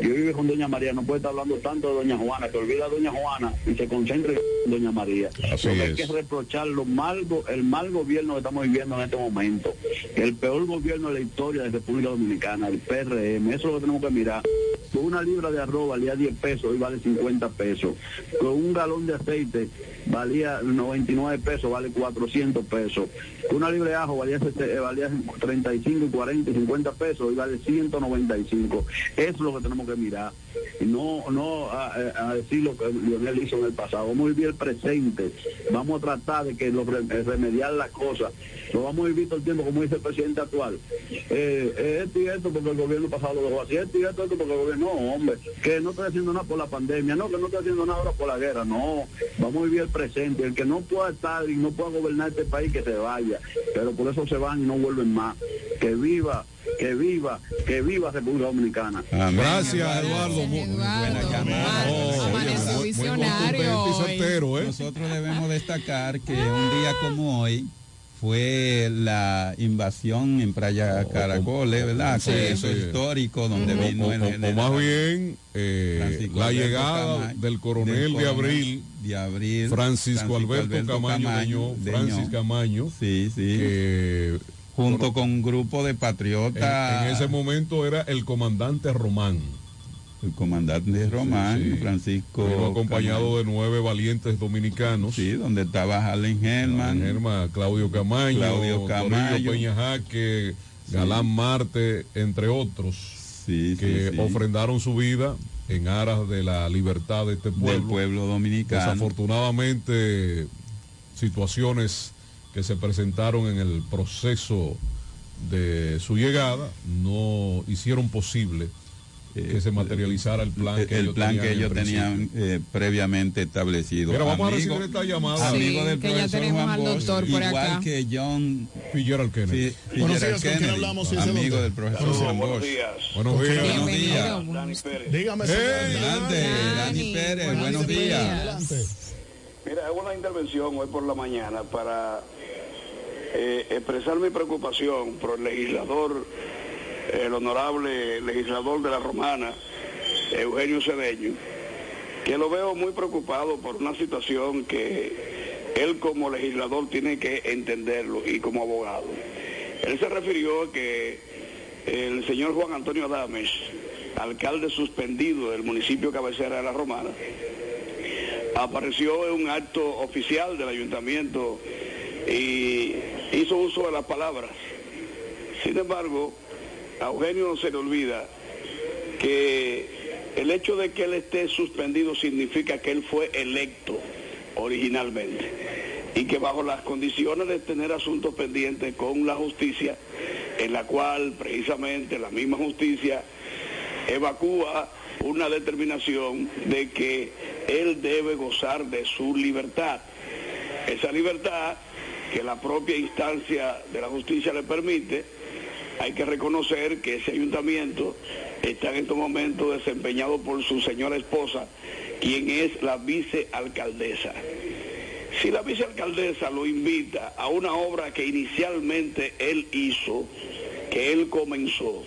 y hoy vive con Doña María, no puede estar hablando tanto de Doña Juana, que olvida a Doña Juana y se concentre en Doña María. Así hay que reprochar lo mal, el mal gobierno que estamos viviendo en este momento, el peor gobierno de la historia de República Dominicana, el PRM, eso es lo que tenemos que mirar. Con una libra de arroz valía 10 pesos, hoy vale 50 pesos. Con un galón de aceite valía 99 pesos, vale 400 pesos. Una libra de ajo valía, eh, valía 35, 40, 50 pesos, hoy vale 195. Eso es lo que tenemos que mirar. Y no, no a, a- decir lo que Lionel hizo en el pasado. Vamos a vivir el presente. Vamos a tratar de que lo, re- remediar las cosas. Lo vamos a vivir todo el tiempo, como dice el presidente actual. Eh, eh, esto y esto porque el gobierno pasado lo dejó así. Esto y esto, esto porque el gobierno, no, hombre, que no estoy haciendo nada por la pandemia, no, que no estoy haciendo nada ahora por la guerra, no. Vamos a vivir el presente. El que no pueda estar y no pueda gobernar este país, que se vaya. Pero por eso se van y no vuelven más. Que viva, que viva, que viva República Dominicana. Gracias, Eduardo. Muy, buena llamada. Amanece Muy- muy visionario hoy. ¿eh? Nosotros debemos destacar que un día como hoy fue la invasión en Playa Caracoles, ¿verdad? Sí, eso sí. histórico donde O- vino el o general más bien eh, la Alberto llegada Camaño, del coronel del de abril, de abril, Francisco, Alberto, Camaño, Deñó, Francis Camaño, sí, sí. que junto con un grupo de en, patriotas. en ese momento era el comandante Román. El comandante Román, Sí, sí. Francisco. Vino acompañado de nueve valientes dominicanos. Sí, donde estaba Allen Herman. Claudio Camaño, Claudio Camayo. Peña Jaque, Galán Marte, entre otros, Sí, que ofrendaron su vida en aras de la libertad de este pueblo. del pueblo dominicano. Desafortunadamente, situaciones que se presentaron en el proceso de su llegada no hicieron posible que se materializara el plan el, que el ellos plan tenían que ellos tenían eh, previamente establecido. Mira, vamos a Amigo- recibir esta llamada. Amigo Sí, del que ya profesor tenemos Juan al Bosch, doctor por igual acá. que John Fitzgerald Kennedy. Buenos Fitzgerald días, ¿con quién Kennedy, hablamos? Sí, amigo del profesor Juan buenos Bosch. días. Buenos días. Buenos Bienvenido. días. Dani Pérez. Dígame, Hey, señor. Adelante, Dani, Dani Pérez, buenos buenos días. días. Mira, hago una intervención hoy por la mañana para eh, expresar mi preocupación por el legislador, el honorable legislador de la Romana, Eugenio Cedeño, que lo veo muy preocupado por una situación que él como legislador tiene que entenderlo y como abogado. Él se refirió a que el señor Juan Antonio Adames, alcalde suspendido del municipio cabecera de la Romana, apareció en un acto oficial del ayuntamiento y hizo uso de las palabras. Sin embargo, a Eugenio no se le olvida que el hecho de que él esté suspendido significa que él fue electo originalmente y que bajo las condiciones de tener asuntos pendientes con la justicia, en la cual precisamente la misma justicia evacúa una determinación de que él debe gozar de su libertad. Esa libertad que la propia instancia de la justicia le permite, hay que reconocer que ese ayuntamiento está en estos momentos desempeñado por su señora esposa, quien es la vicealcaldesa. Si la vicealcaldesa lo invita a una obra que inicialmente él hizo, que él comenzó,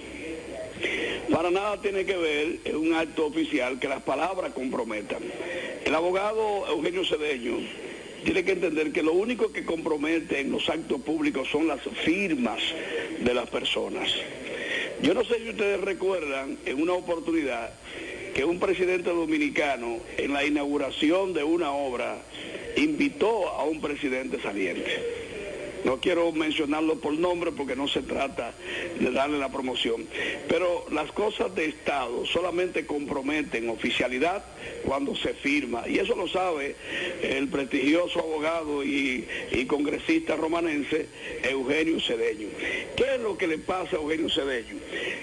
para nada tiene que ver en un acto oficial que las palabras comprometan. El abogado Eugenio Cedeño tiene que entender que lo único que compromete en los actos públicos son las firmas de las personas. Yo no sé si ustedes recuerdan en una oportunidad que un presidente dominicano en la inauguración de una obra invitó a un presidente saliente. No quiero mencionarlo por nombre porque no se trata de darle la promoción. Pero las cosas de Estado solamente comprometen oficialidad cuando se firma. Y eso lo sabe el prestigioso abogado y, y congresista romanense Eugenio Cedeño. ¿Qué es lo que le pasa a Eugenio Cedeño?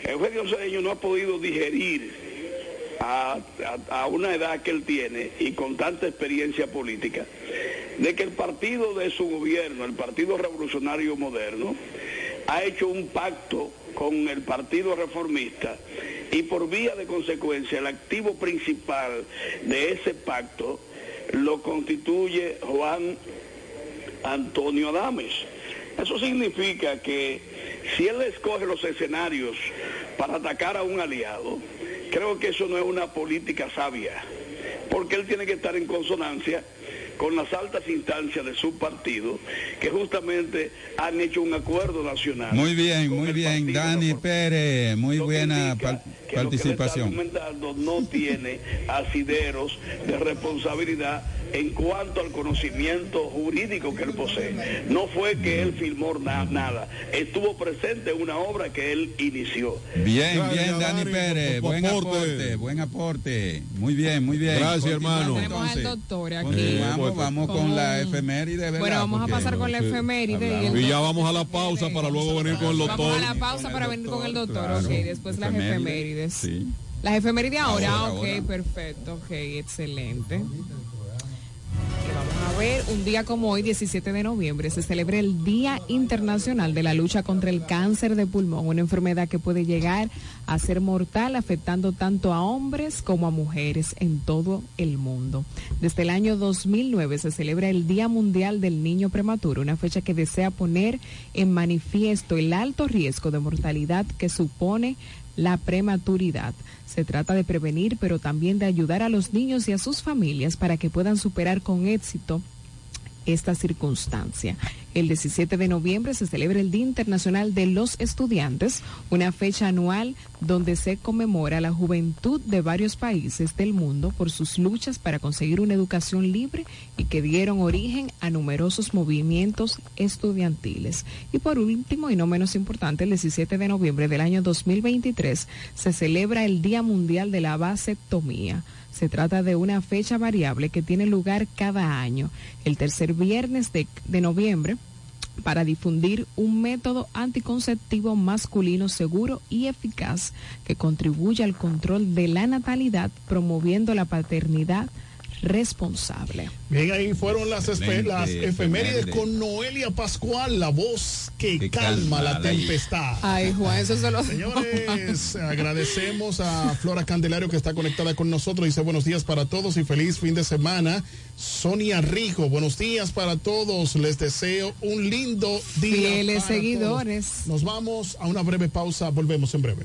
Eugenio Cedeño no ha podido digerir a, una edad que él tiene y con tanta experiencia política, de que el partido de su gobierno, el Partido Revolucionario Moderno, ha hecho un pacto con el Partido Reformista y por vía de consecuencia el activo principal de ese pacto lo constituye Juan Antonio Adames. Eso significa que si él escoge los escenarios para atacar a un aliado, creo que eso no es una política sabia, porque él tiene que estar en consonancia con las altas instancias de su partido, que justamente han hecho un acuerdo nacional. Muy bien, muy bien, Dani Pérez, muy buena par- que lo que está participación. argumentando no tiene asideros de responsabilidad en cuanto al conocimiento jurídico que él posee. No fue que él filmó na- nada, estuvo presente en una obra que él inició. Bien, Gracias, bien, Dani Pérez, buen aporte. aporte, buen aporte. Muy bien, muy bien. Gracias, Continuamos, hermano. Tenemos al entonces. doctor aquí. Vamos con la efeméride, ¿verdad? Bueno, vamos a pasar con la efeméride. Y, Y ya vamos a la pausa para luego venir con el Vamos doctor. a la pausa para venir con el doctor, claro. ok, después las Efeméride, efemérides. Sí. Las efemérides ahora, Ahora, ok, ahora. perfecto, ok, excelente. Vamos a ver, un día como hoy, 17 de noviembre, se celebra el Día Internacional de la Lucha contra el Cáncer de Pulmón, una enfermedad que puede llegar a ser mortal, afectando tanto a hombres como a mujeres en todo el mundo. Desde el año 2009 se celebra el Día Mundial del Niño Prematuro, una fecha que desea poner en manifiesto el alto riesgo de mortalidad que supone la prematuridad. Se trata de prevenir, pero también de ayudar a los niños y a sus familias para que puedan superar con éxito esta circunstancia. El 17 de noviembre se celebra el Día Internacional de los Estudiantes, una fecha anual donde se conmemora la juventud de varios países del mundo por sus luchas para conseguir una educación libre y que dieron origen a numerosos movimientos estudiantiles. Y por último, y no menos importante, el 17 de noviembre del año 2023 se celebra el Día Mundial de la Vasectomía. Se trata de una fecha variable que tiene lugar cada año, el tercer viernes de, de noviembre, para difundir un método anticonceptivo masculino seguro y eficaz que contribuye al control de la natalidad, promoviendo la paternidad responsable. Bien, ahí fueron las, efemérides efeméride. con Noelia Pascual, la voz que, calma, calma la la tempestad. Ay, Juan, eso se lo... Señores, agradecemos a Flora Candelario que está conectada con nosotros. Dice buenos días para todos y feliz fin de semana. Sonia Rijo, buenos días para todos. Les deseo un lindo día. Fieles para seguidores. todos. Nos vamos a una breve pausa. Volvemos en breve.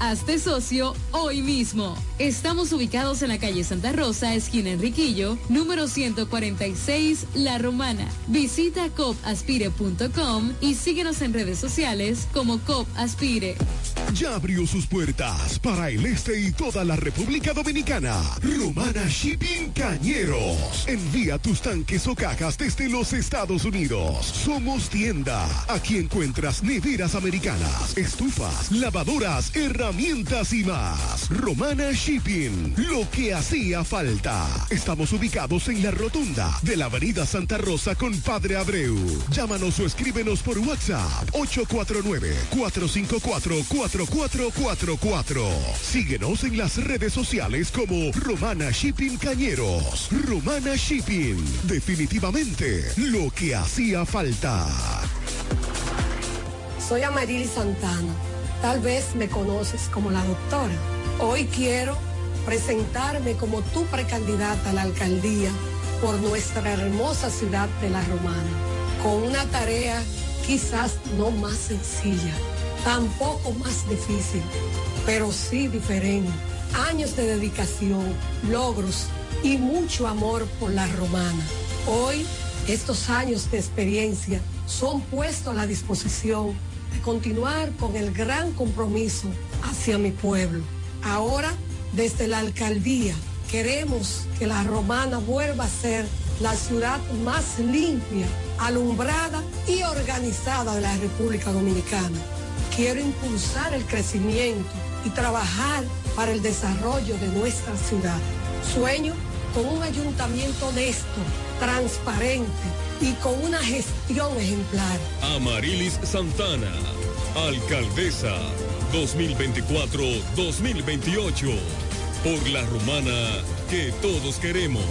Hazte socio hoy mismo. Estamos ubicados en la calle Santa Rosa, esquina Enriquillo, número 146, La Romana. Visita copaspire.com y síguenos en redes sociales como COP Aspire. Ya abrió sus puertas para el este y toda la República Dominicana. Romana Shipping Cañeros. Envía tus tanques o cajas desde los Estados Unidos. Somos tienda. Aquí encuentras neveras americanas, estufas, lavadoras, herramientas y más. Romana Shipping. Lo que hacía falta. Estamos ubicados en la rotunda de la Avenida Santa Rosa con Padre Abreu. Llámanos o escríbenos por WhatsApp 849 454 4444. Síguenos en las redes sociales como Romana Shipping Cañeros. Romana Shipping, definitivamente lo que hacía falta. Soy Amarili Santana. Tal vez me conoces como la doctora. Hoy quiero presentarme como tu precandidata a la alcaldía por nuestra hermosa ciudad de La Romana, con una tarea quizás no más sencilla, tampoco más difícil, pero sí diferente. Años de dedicación, logros y mucho amor por La Romana. Hoy, estos años de experiencia son puestos a la disposición continuar con el gran compromiso hacia mi pueblo. Ahora, desde la alcaldía, queremos que la romana vuelva a ser la ciudad más limpia, alumbrada y organizada de la República Dominicana. Quiero impulsar el crecimiento y trabajar para el desarrollo de nuestra ciudad. Sueño con un ayuntamiento honesto, transparente y con una gestión ejemplar. Amarilis Santana, alcaldesa 2024-2028, por la romana que todos queremos.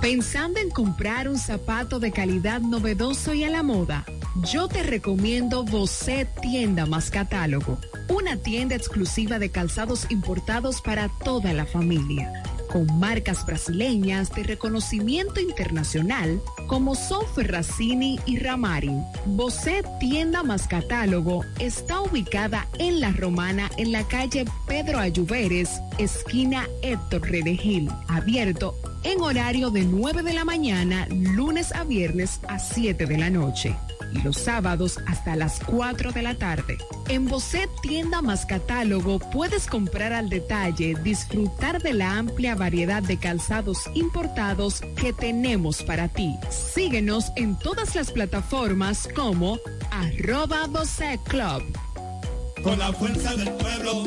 Pensando en comprar un zapato de calidad novedoso y a la moda, yo te recomiendo Bocet Tienda más Catálogo, una tienda exclusiva de calzados importados para toda la familia con marcas brasileñas de reconocimiento internacional como son Ferracini y Ramarin. Bosé Tienda más Catálogo está ubicada en La Romana en la calle Pedro Ayuberes, esquina Héctor Redegil, abierto en horario de 9 de la mañana, lunes a viernes a 7 de la noche y los sábados hasta las 4 de la tarde. En Bocet Tienda más Catálogo puedes comprar al detalle, disfrutar de la amplia variedad de calzados importados que tenemos para ti. Síguenos en todas las plataformas como arroba Bocet Club. Con la fuerza del pueblo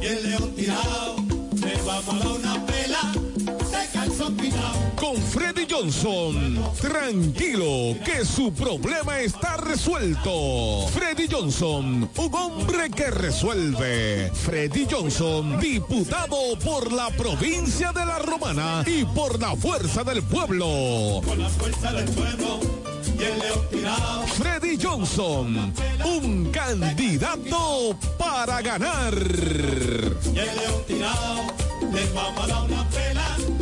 y el león tirado, le vamos a dar una pela Freddy Johnson, tranquilo que su problema está resuelto. Freddy Johnson, un hombre que resuelve. Freddy Johnson, diputado por la provincia de La Romana y por la fuerza del pueblo. Con la fuerza del pueblo. Freddy Johnson, un candidato para ganar. Y el león tirado, les vamos a dar una pela.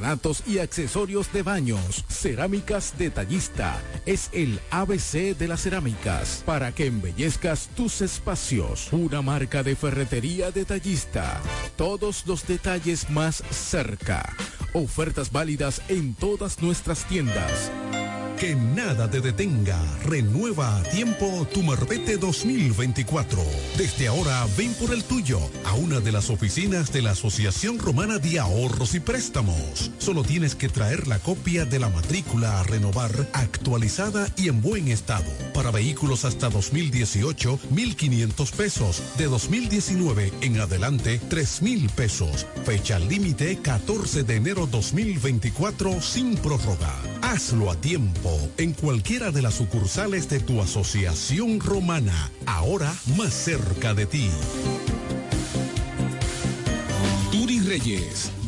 porcelanatos y accesorios de baños. Cerámicas Detallista es el ABC de las cerámicas para que embellezcas tus espacios. Una marca de ferretería detallista. Todos los detalles más cerca. Ofertas válidas en todas nuestras tiendas. Que nada te detenga. Renueva a tiempo tu Marbete 2024. Desde ahora ven por el tuyo a una de las oficinas de la Asociación Romana de Ahorros y Préstamos. Solo tienes que traer la copia de la matrícula a renovar, actualizada y en buen estado. Para vehículos hasta 2018, 1.500 pesos. De 2019 en adelante, 3.000 pesos. Fecha límite 14 de enero 2024 sin prórroga. Hazlo a tiempo en cualquiera de las sucursales de tu asociación romana, ahora más cerca de ti. Turi Reyes,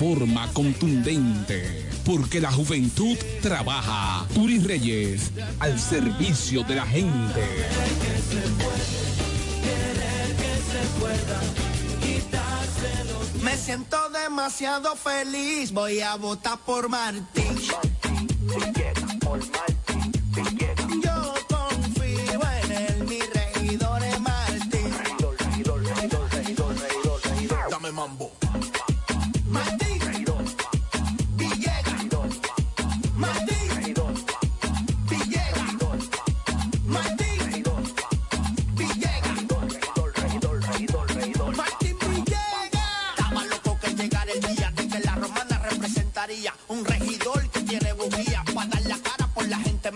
forma contundente. Porque la juventud trabaja. Turis Reyes, al servicio de la gente. Me siento demasiado feliz, voy a votar por Martín. Yo confío en él, mi regidor es Martín. Dame mambo.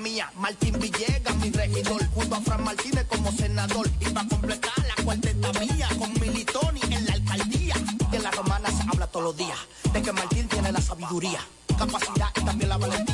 Mía. Martín Villegas, mi regidor, junto a Fran Martínez como senador y para completar la cuarteta mía con Militoni en la alcaldía. En la romana se habla todos los días de que Martín tiene la sabiduría, capacidad y también la valentía.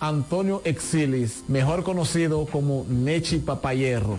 Antonio Exilis, mejor conocido como Nechi Papayerro,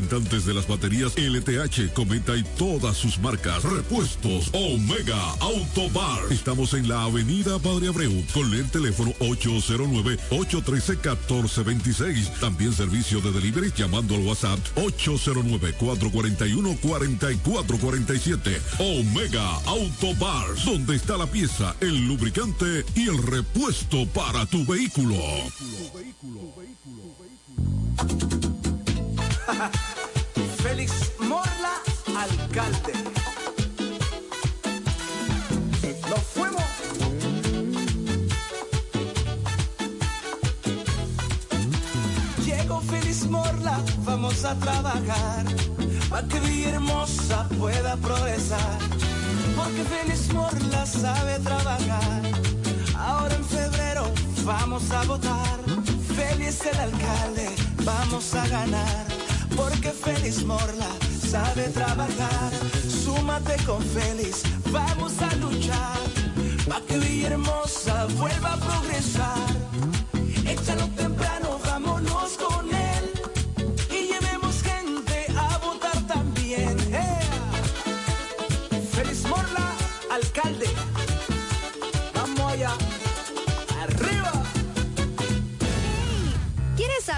de las baterías LTH, Cometa y todas sus marcas. Repuestos Omega Auto Bar. Estamos en la avenida Padre Abreu con el teléfono 809-813-1426. También servicio de delivery llamando al WhatsApp 809-441-4447. Omega Auto Bar, donde está la pieza, el lubricante y el repuesto para tu vehículo. Félix Morla, vamos a trabajar para que Villahermosa pueda progresar. Porque Félix Morla sabe trabajar. Ahora en febrero vamos a votar. Félix el alcalde, vamos a ganar. Porque Félix Morla sabe trabajar. Súmate con Félix, vamos a luchar. para que Villahermosa vuelva a progresar. Échalo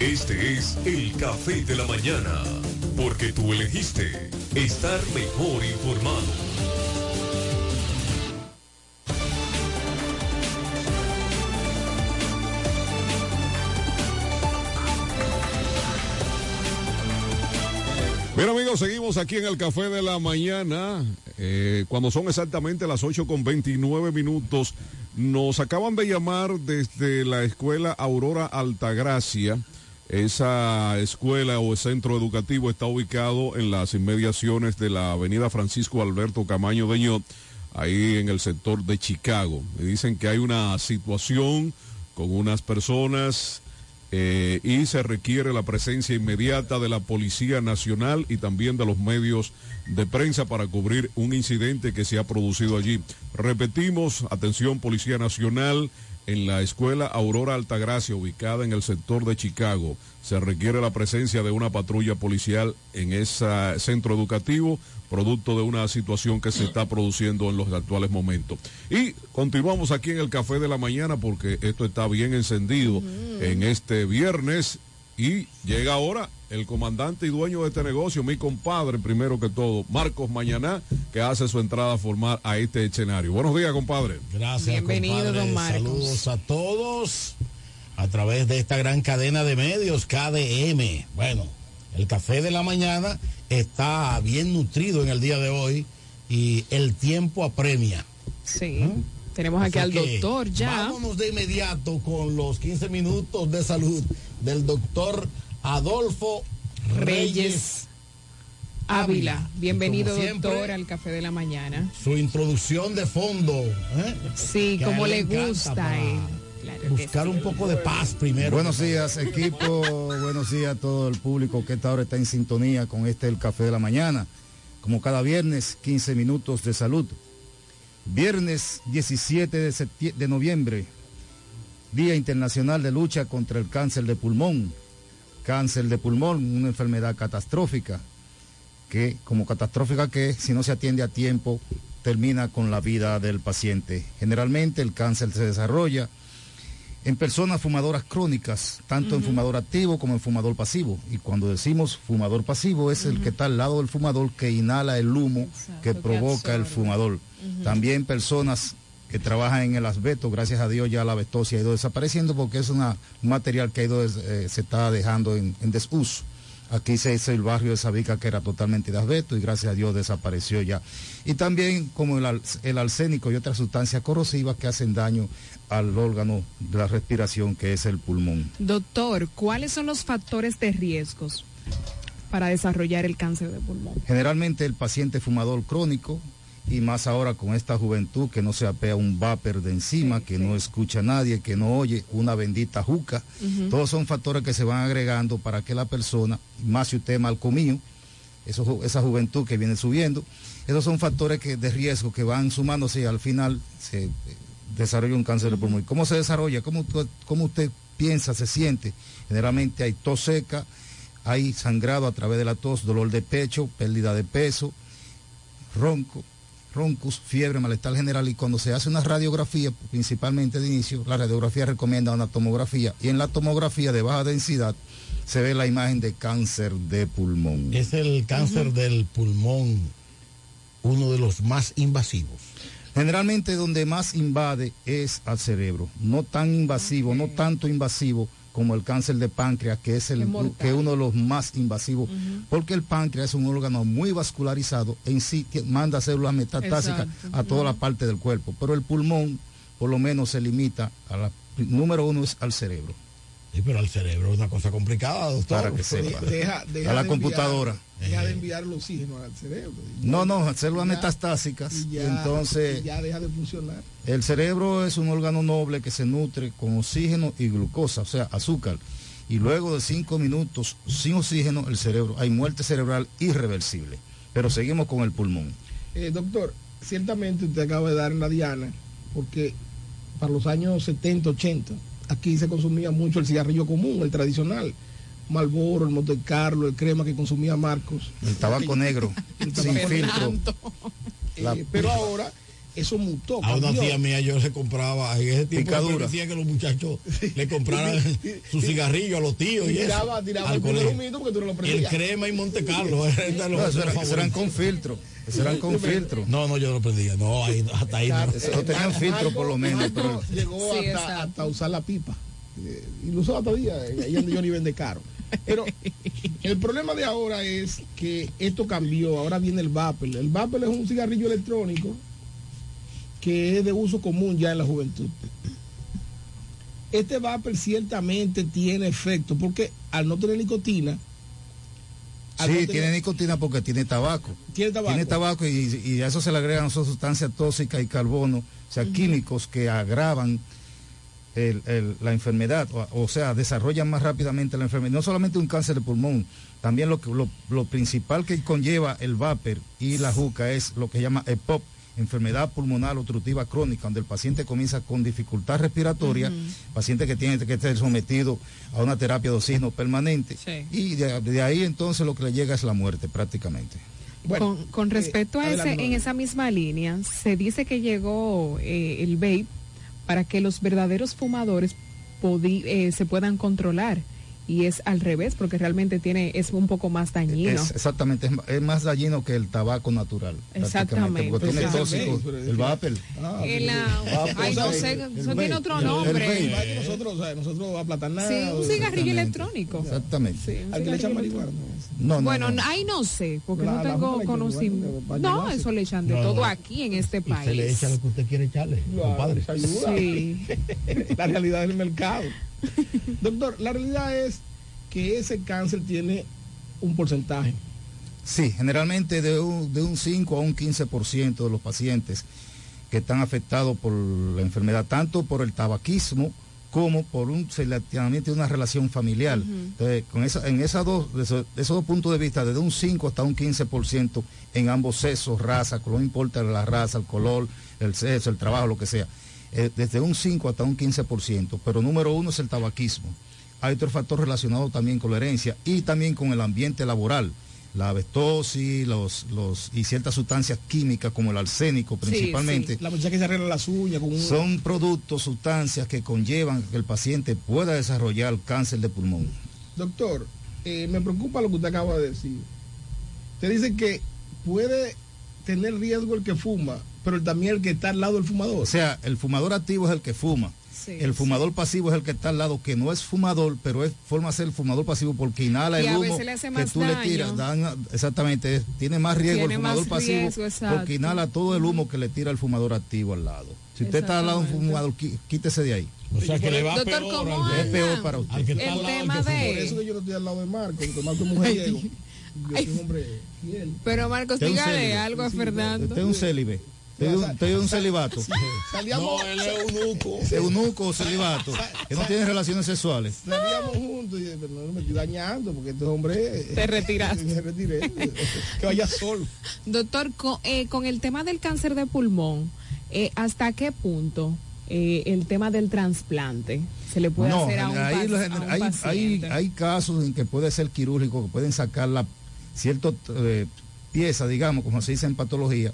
Este es el café de la mañana, porque tú elegiste estar mejor informado. Bien amigos, seguimos aquí en el Café de la Mañana. Eh, cuando son exactamente las 8 con 29 minutos, nos acaban de llamar desde la escuela Aurora Altagracia. Esa escuela o centro educativo está ubicado en las inmediaciones de la avenida Francisco Alberto Camaño de Ñot, ahí en el sector de Chicago. Me dicen que hay una situación con unas personas eh, y se requiere la presencia inmediata de la Policía Nacional y también de los medios de prensa para cubrir un incidente que se ha producido allí. Repetimos, atención Policía Nacional, en la escuela Aurora Altagracia, ubicada en el sector de Chicago. Se requiere la presencia de una patrulla policial en ese centro educativo, producto de una situación que se está produciendo en los actuales momentos. Y continuamos aquí en el Café de la Mañana porque esto está bien encendido en este viernes y llega ahora el comandante y dueño de este negocio, mi compadre, primero que todo, Marcos Mañaná, que hace su entrada formal a este escenario. Buenos días, compadre. Gracias. Bienvenido, compadre. don Marcos. Saludos a todos a través de esta gran cadena de medios, KDM. Bueno, el café de la mañana está bien nutrido en el día de hoy y el tiempo apremia. Sí. Tenemos aquí al doctor ya. Vámonos de inmediato con los 15 minutos de salud del doctor Adolfo Reyes. Ávila. Bienvenido, siempre, doctor, al Café de la Mañana. Su introducción de fondo. ¿eh? Sí, Que como le gusta para a él. Claro que Buscar un poco de paz primero. Buenos días, equipo. Buenos días a todo el público que esta hora está en sintonía con este El Café de la Mañana. Como cada viernes, 15 minutos de salud. Viernes 17 de, de noviembre, Día Internacional de Lucha contra el Cáncer de Pulmón. Cáncer de pulmón, una enfermedad catastrófica, que como catastrófica que si no se atiende a tiempo, termina con la vida del paciente. Generalmente el cáncer se desarrolla en personas fumadoras crónicas, tanto en fumador activo como en fumador pasivo. Y cuando decimos fumador pasivo es el que está al lado del fumador que inhala el humo que que provoca el fumador. También personas que trabajan en el asbesto, gracias a Dios ya la asbestosis ha ido desapareciendo porque es una- un material que ha ido, des- eh, se está dejando en, en desuso. Aquí se hizo el barrio de Sabica que era totalmente de asbesto y gracias a Dios desapareció ya. Y también como el, el arsénico y otras sustancias corrosivas que hacen daño al órgano de la respiración que es el pulmón. Doctor, ¿cuáles son los factores de riesgos para desarrollar el cáncer de pulmón? Generalmente el paciente fumador crónico y más ahora con esta juventud que no se apea un vapor de encima, que no escucha a nadie, que no oye una bendita juca. Todos son factores que se van agregando para que la persona, más si usted es mal comido, eso, esa juventud que viene subiendo, esos son factores que, de riesgo que van sumándose y al final se eh, desarrolla un cáncer de pulmón. ¿Y ¿Cómo se desarrolla? ¿Cómo, cómo usted piensa, se siente? Generalmente hay tos seca, hay sangrado a través de la tos, dolor de pecho, pérdida de peso, ronco, roncus, fiebre, malestar general y cuando se hace una radiografía, principalmente de inicio, la radiografía recomienda una tomografía y en la tomografía de baja densidad se ve la imagen de cáncer de pulmón. Es el cáncer del pulmón uno de los más invasivos. Generalmente donde más invade es al cerebro, no tan invasivo, no tanto invasivo como el cáncer de páncreas, que es el que es uno de los más invasivos, porque el páncreas es un órgano muy vascularizado, en sí que manda células metastásicas Exacto. a toda la parte del cuerpo, pero el pulmón por lo menos se limita a la número uno es al cerebro. Sí, pero al cerebro es una cosa complicada, doctor. Para que sepa. Deja, deja a la de computadora. enviar- deja de enviar el oxígeno al cerebro. No, no, células Ya- metastásicas. y y ya- entonces y ya deja de funcionar. El cerebro es un órgano noble que se nutre con oxígeno y glucosa, o sea, azúcar. Y luego de cinco minutos sin oxígeno, el cerebro, hay muerte cerebral irreversible. Pero seguimos con el pulmón. Eh, doctor, ciertamente usted acaba de dar en la diana, porque para los años 70, 80, aquí se consumía mucho el cigarrillo común, el tradicional. Malboro, el Monte Carlo, el crema que consumía Marcos. El tabaco negro, El sin filtro. Eh, pero ahora eso mutó. A una tía mía yo le compraba, en ese tiempo decía que los muchachos le compraran su cigarrillo a los tíos y, Y eso. tiraba, el primero colegio. mismo porque tú no lo El crema y Monte Carlo. era de los- No, eso de era- los eso eran con filtro. Eso eran con filtro. No, no, yo no lo prendía. No, ahí, hasta ahí no. Eso tenían filtro por lo menos. Pero- llegó Sí, hasta, usar la pipa. Eh, y lo usaba todavía, eh, ahí donde Johnny vende caro. Pero el problema de ahora es que esto cambió, ahora viene el vapor. El vapor es un cigarrillo electrónico que es de uso común ya en la juventud. este vapor ciertamente tiene efecto, porque al no tener nicotina, no Sí, tiene nicotina porque tiene tabaco. Tiene tabaco. Tiene tabaco y, y a eso se le agregan sus sustancias tóxicas y carbono, o sea, químicos que agravan el- el- la enfermedad, o, o sea, desarrollan más rápidamente la enfermedad. No solamente un cáncer de pulmón, también lo, que- lo, lo principal que conlleva el vapor y la juca es lo que llama EPOP, enfermedad pulmonar obstructiva crónica, donde el paciente comienza con dificultad respiratoria, paciente que tiene que estar sometido a una terapia de oxígeno permanente, y de, de ahí entonces lo que le llega es la muerte prácticamente. con, con respecto a ese, adelante, en esa misma línea, se dice que llegó eh, el vape para que los verdaderos fumadores eh, se puedan controlar. Y es al revés, porque realmente tiene es un poco más dañino. Es, exactamente, es, más dañino que el tabaco natural. Exactamente. Porque tiene Pero tóxico, pero es el vapor. Ah, El, ah, ay, no sé, el- eso el tiene otro el nombre. nosotros, nosotros aplatanados. Sí, un cigarrillo electrónico. Exactamente. Al que le echan marihuana. No, no, bueno, no. ahí no sé, porque La- no tengo conocimiento. No, eso le echan de No, todo no. aquí en este país. se le echa lo que usted quiere echarle, compadre. Sí. la realidad del mercado. Doctor, la realidad es que ese cáncer tiene un porcentaje. Sí, generalmente de un, de un 5 a un 15% de los pacientes que están afectados por la enfermedad, tanto por el tabaquismo como por un seleccionamiento de una relación familiar. Entonces, con esa, en esas dos, de esos, esos dos puntos de vista, desde un 5 hasta un 15% en ambos sexos, raza, no importa la raza, el color, el sexo, el trabajo, lo que sea. Eh, desde un 5 hasta un 15%, pero número uno es el tabaquismo. Hay otro factor relacionado también con la herencia y también con el ambiente laboral. La abestosis los, los, y ciertas sustancias químicas como el arsénico principalmente. La muchacha que se arregla las uñas con un... Son productos, sustancias que conllevan que el paciente pueda desarrollar cáncer de pulmón. Doctor, eh, me preocupa lo que usted acaba de decir. Usted dice que puede tener riesgo el que fuma, pero también el que está al lado del fumador. O sea, el fumador activo es el que fuma. el fumador pasivo es el que está al lado, que no es fumador, pero es forma de ser el fumador pasivo porque inhala Y el a humo que tú le tiras. exactamente, es- tiene más riesgo Tiene el fumador pasivo riesgo, porque inhala todo el humo que le tira el fumador activo al lado. Si usted está al lado de un fumador, quítese de ahí. O sea que le va Doctor, peor ¿cómo al que- Es peor para usted. al que está El al lado del tema de- Por eso que yo no estoy al lado de Marco, porque Marco es mujeriego. Yo soy un hombre fiel. Pero Marcos, dígale algo a Fernando. Usted es un célibe. Usted es un- celibato. Salíamos, No, él es eunuco. Eunuco o celibato. Que no tiene relaciones sexuales. salíamos juntos y dije, pero no me estoy dañando porque este hombre... Te retiraste. Me retiré. que vaya solo. Doctor, con, eh, con el tema del cáncer de pulmón, eh, ¿hasta qué punto eh, el tema del trasplante se le puede No, hacer a un, ahí a un hay, hay, paciente? hay casos en que puede ser quirúrgico, que pueden sacar la cierta pieza, digamos, como se dice en patología,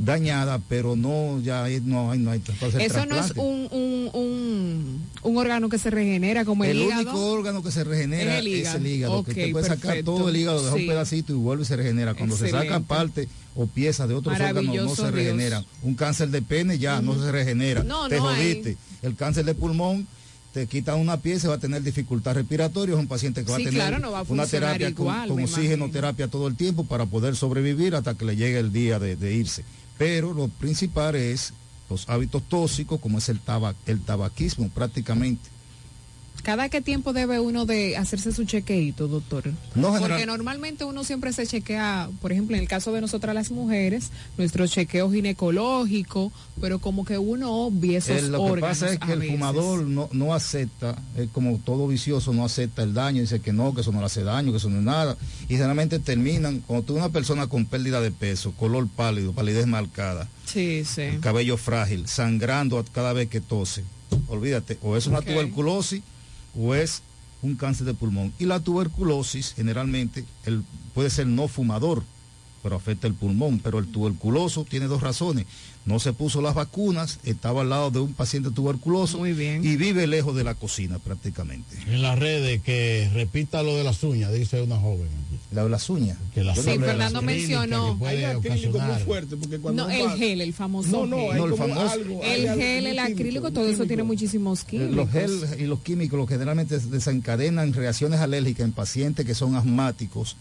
dañada, pero no, ya no hay, no hay Eso no es un, un, un, un órgano que se regenera como el, el hígado. único órgano que se regenera Es el hígado. es el hígado, Ok, que usted puede sacar todo el hígado, deja Sí. un pedacito y vuelve y se regenera. Cuando se Excelente. parte o piezas de otros órganos no se Dios. regeneran. Un cáncer de pene ya no se regenera. No, te no hay. jodiste. El cáncer de pulmón te quitan una pieza y va a tener dificultad respiratoria, es un paciente que va Sí, a tener claro, no va a una terapia con- igual, con, me oxígeno, imagino. terapia todo el tiempo para poder sobrevivir hasta que le llegue el día de, de irse. Pero lo principal es los hábitos tóxicos, como es el, tabac, el tabaquismo prácticamente. ¿Cada qué tiempo debe uno de hacerse su chequeito, doctor? No, Porque normalmente uno siempre se chequea, por ejemplo, en el caso de nosotras las mujeres, nuestro chequeo ginecológico, pero como que uno obvia esos Eh, lo que pasa es que el veces. fumador no, no acepta, es como todo vicioso, no acepta el daño, dice que no, que eso no le hace daño, que eso no es nada. Y generalmente terminan, cuando tú una persona con pérdida de peso, color pálido, palidez marcada, Sí, sí. cabello frágil, sangrando cada vez que tose, olvídate, o es una tuberculosis o es un cáncer de pulmón. Y la tuberculosis generalmente el, puede ser no fumador, pero afecta el pulmón. Pero el tuberculoso tiene dos razones. No se puso las vacunas, estaba al lado de un paciente tuberculoso Muy bien. y vive lejos de la cocina prácticamente. En las redes que repita lo de las uñas, dice una joven aquí. La de las uñas. Que las Sí, las Fernando mencionó. Hay acrílico muy fuerte porque cuando No, el va- gel, el famoso No, no, gel. No, el famoso- algo. el algo gel, el acrílico, todo eso tiene muchísimos químicos. Los gel y los químicos lo que generalmente desencadenan reacciones alérgicas en pacientes que son asmáticos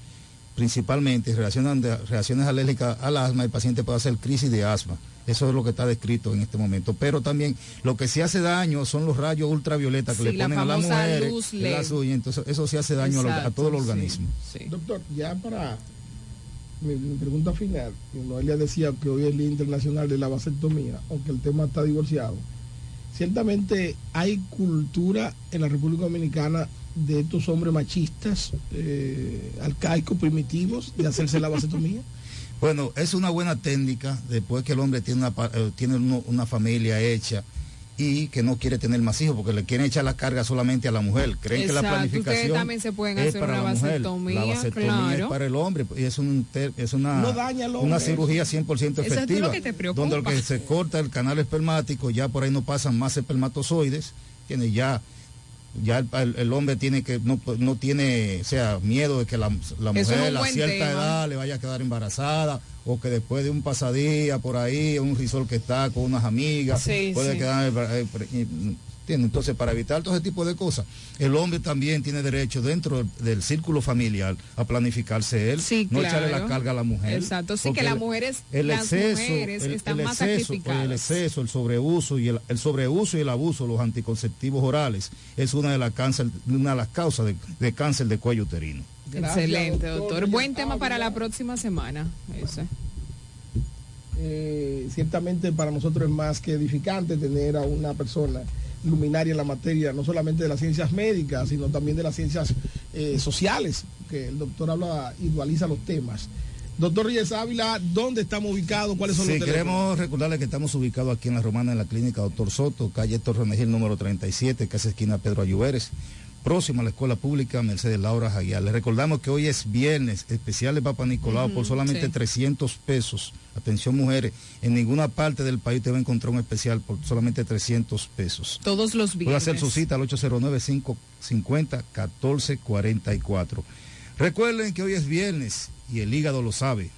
principalmente reaccionan de- reacciones alérgicas al asma, el paciente puede hacer crisis de asma. Eso es lo que está descrito en este momento. Pero también lo que sí hace daño son los rayos ultravioletas que Sí, le la ponen a las mujeres. uñas. Entonces, eso sí hace daño a, lo- a Exacto, todo el sí. organismo. Doctor, ya para mi, mi pregunta final, Noelia decía que hoy es el Día Internacional de la Vasectomía, aunque el tema está divorciado. Ciertamente hay cultura en la República Dominicana de estos hombres machistas, eh, arcaicos, primitivos, de hacerse la vasectomía. Bueno, es una buena técnica después que el hombre tiene una, eh, tiene uno- una familia hecha y que no quiere tener más hijos porque le quieren echar la carga solamente a la mujer. Creen que la planificación también se pueden es hacer para una la mujer. vasectomía, La vasectomía claro. es para el hombre y es, un es una, No daña al una cirugía 100% Eso es efectiva. lo que te preocupa. donde lo que se corta el canal espermático, ya por ahí no pasan más espermatozoides, tiene ya ya el, el- el hombre tiene que no, no tiene o sea miedo de que la, la mujer a cierta tema. edad le vaya a quedar embarazada o que después de un pasadía por ahí un risol que está con unas amigas Sí, puede sí. quedar eh, entonces para evitar todo ese tipo de cosas el hombre también tiene derecho dentro del, círculo familiar a planificarse él Sí, no echarle la carga a la mujer Exacto, sí, que las mujeres, el las exceso, mujeres el- están el más exceso, sacrificadas. el exceso, el sobreuso y el, el sobreuso y el abuso los anticonceptivos orales es una de las cáncer, una de las causas de, de cáncer de cuello uterino. Excelente, doctor. doctor. Buen tema para la próxima semana. Ese. Eh, ciertamente para nosotros es más que edificante tener a una persona luminaria en la materia, no solamente de las ciencias médicas, sino también de las ciencias eh, sociales, que el doctor habla dualiza los temas. Doctor Reyes Ávila, ¿dónde estamos ubicados? ¿Cuáles son Sí, los teléfonos? queremos recordarle que estamos ubicados aquí en La Romana, en la clínica Doctor Soto, calle Torre Negil número 37, casi esquina Pedro Ayuberes, próximo a la escuela pública Mercedes Laura Jaguar. Les recordamos que hoy es viernes, especial de Papa Nicolau, por solamente sí. 300 pesos. Atención mujeres, en ninguna parte del país te va a encontrar un especial por solamente 300 pesos. Todos los Puede viernes. hacer su cita al 809-550-1444. Recuerden que hoy es viernes y el hígado lo sabe.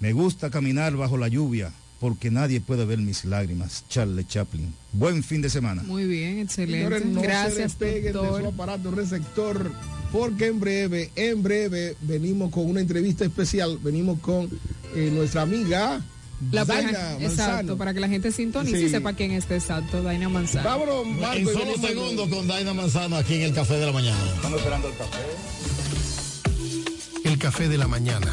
Me gusta caminar bajo la lluvia porque nadie puede ver mis lágrimas. Charlie Chaplin. Buen fin de semana. Muy bien, excelente. Señores, no Gracias, se despeguen de su aparato receptor, porque en breve, en breve, venimos con una entrevista especial. Venimos con eh, nuestra amiga La Manzano. exacto, para que la gente sintonice y Sí. sepa quién es exacto, Daina Manzano. Vámonos, Marco, En y solo segundos con Daina Manzano aquí en el Café de la Mañana. Estamos esperando el café. El café de la mañana.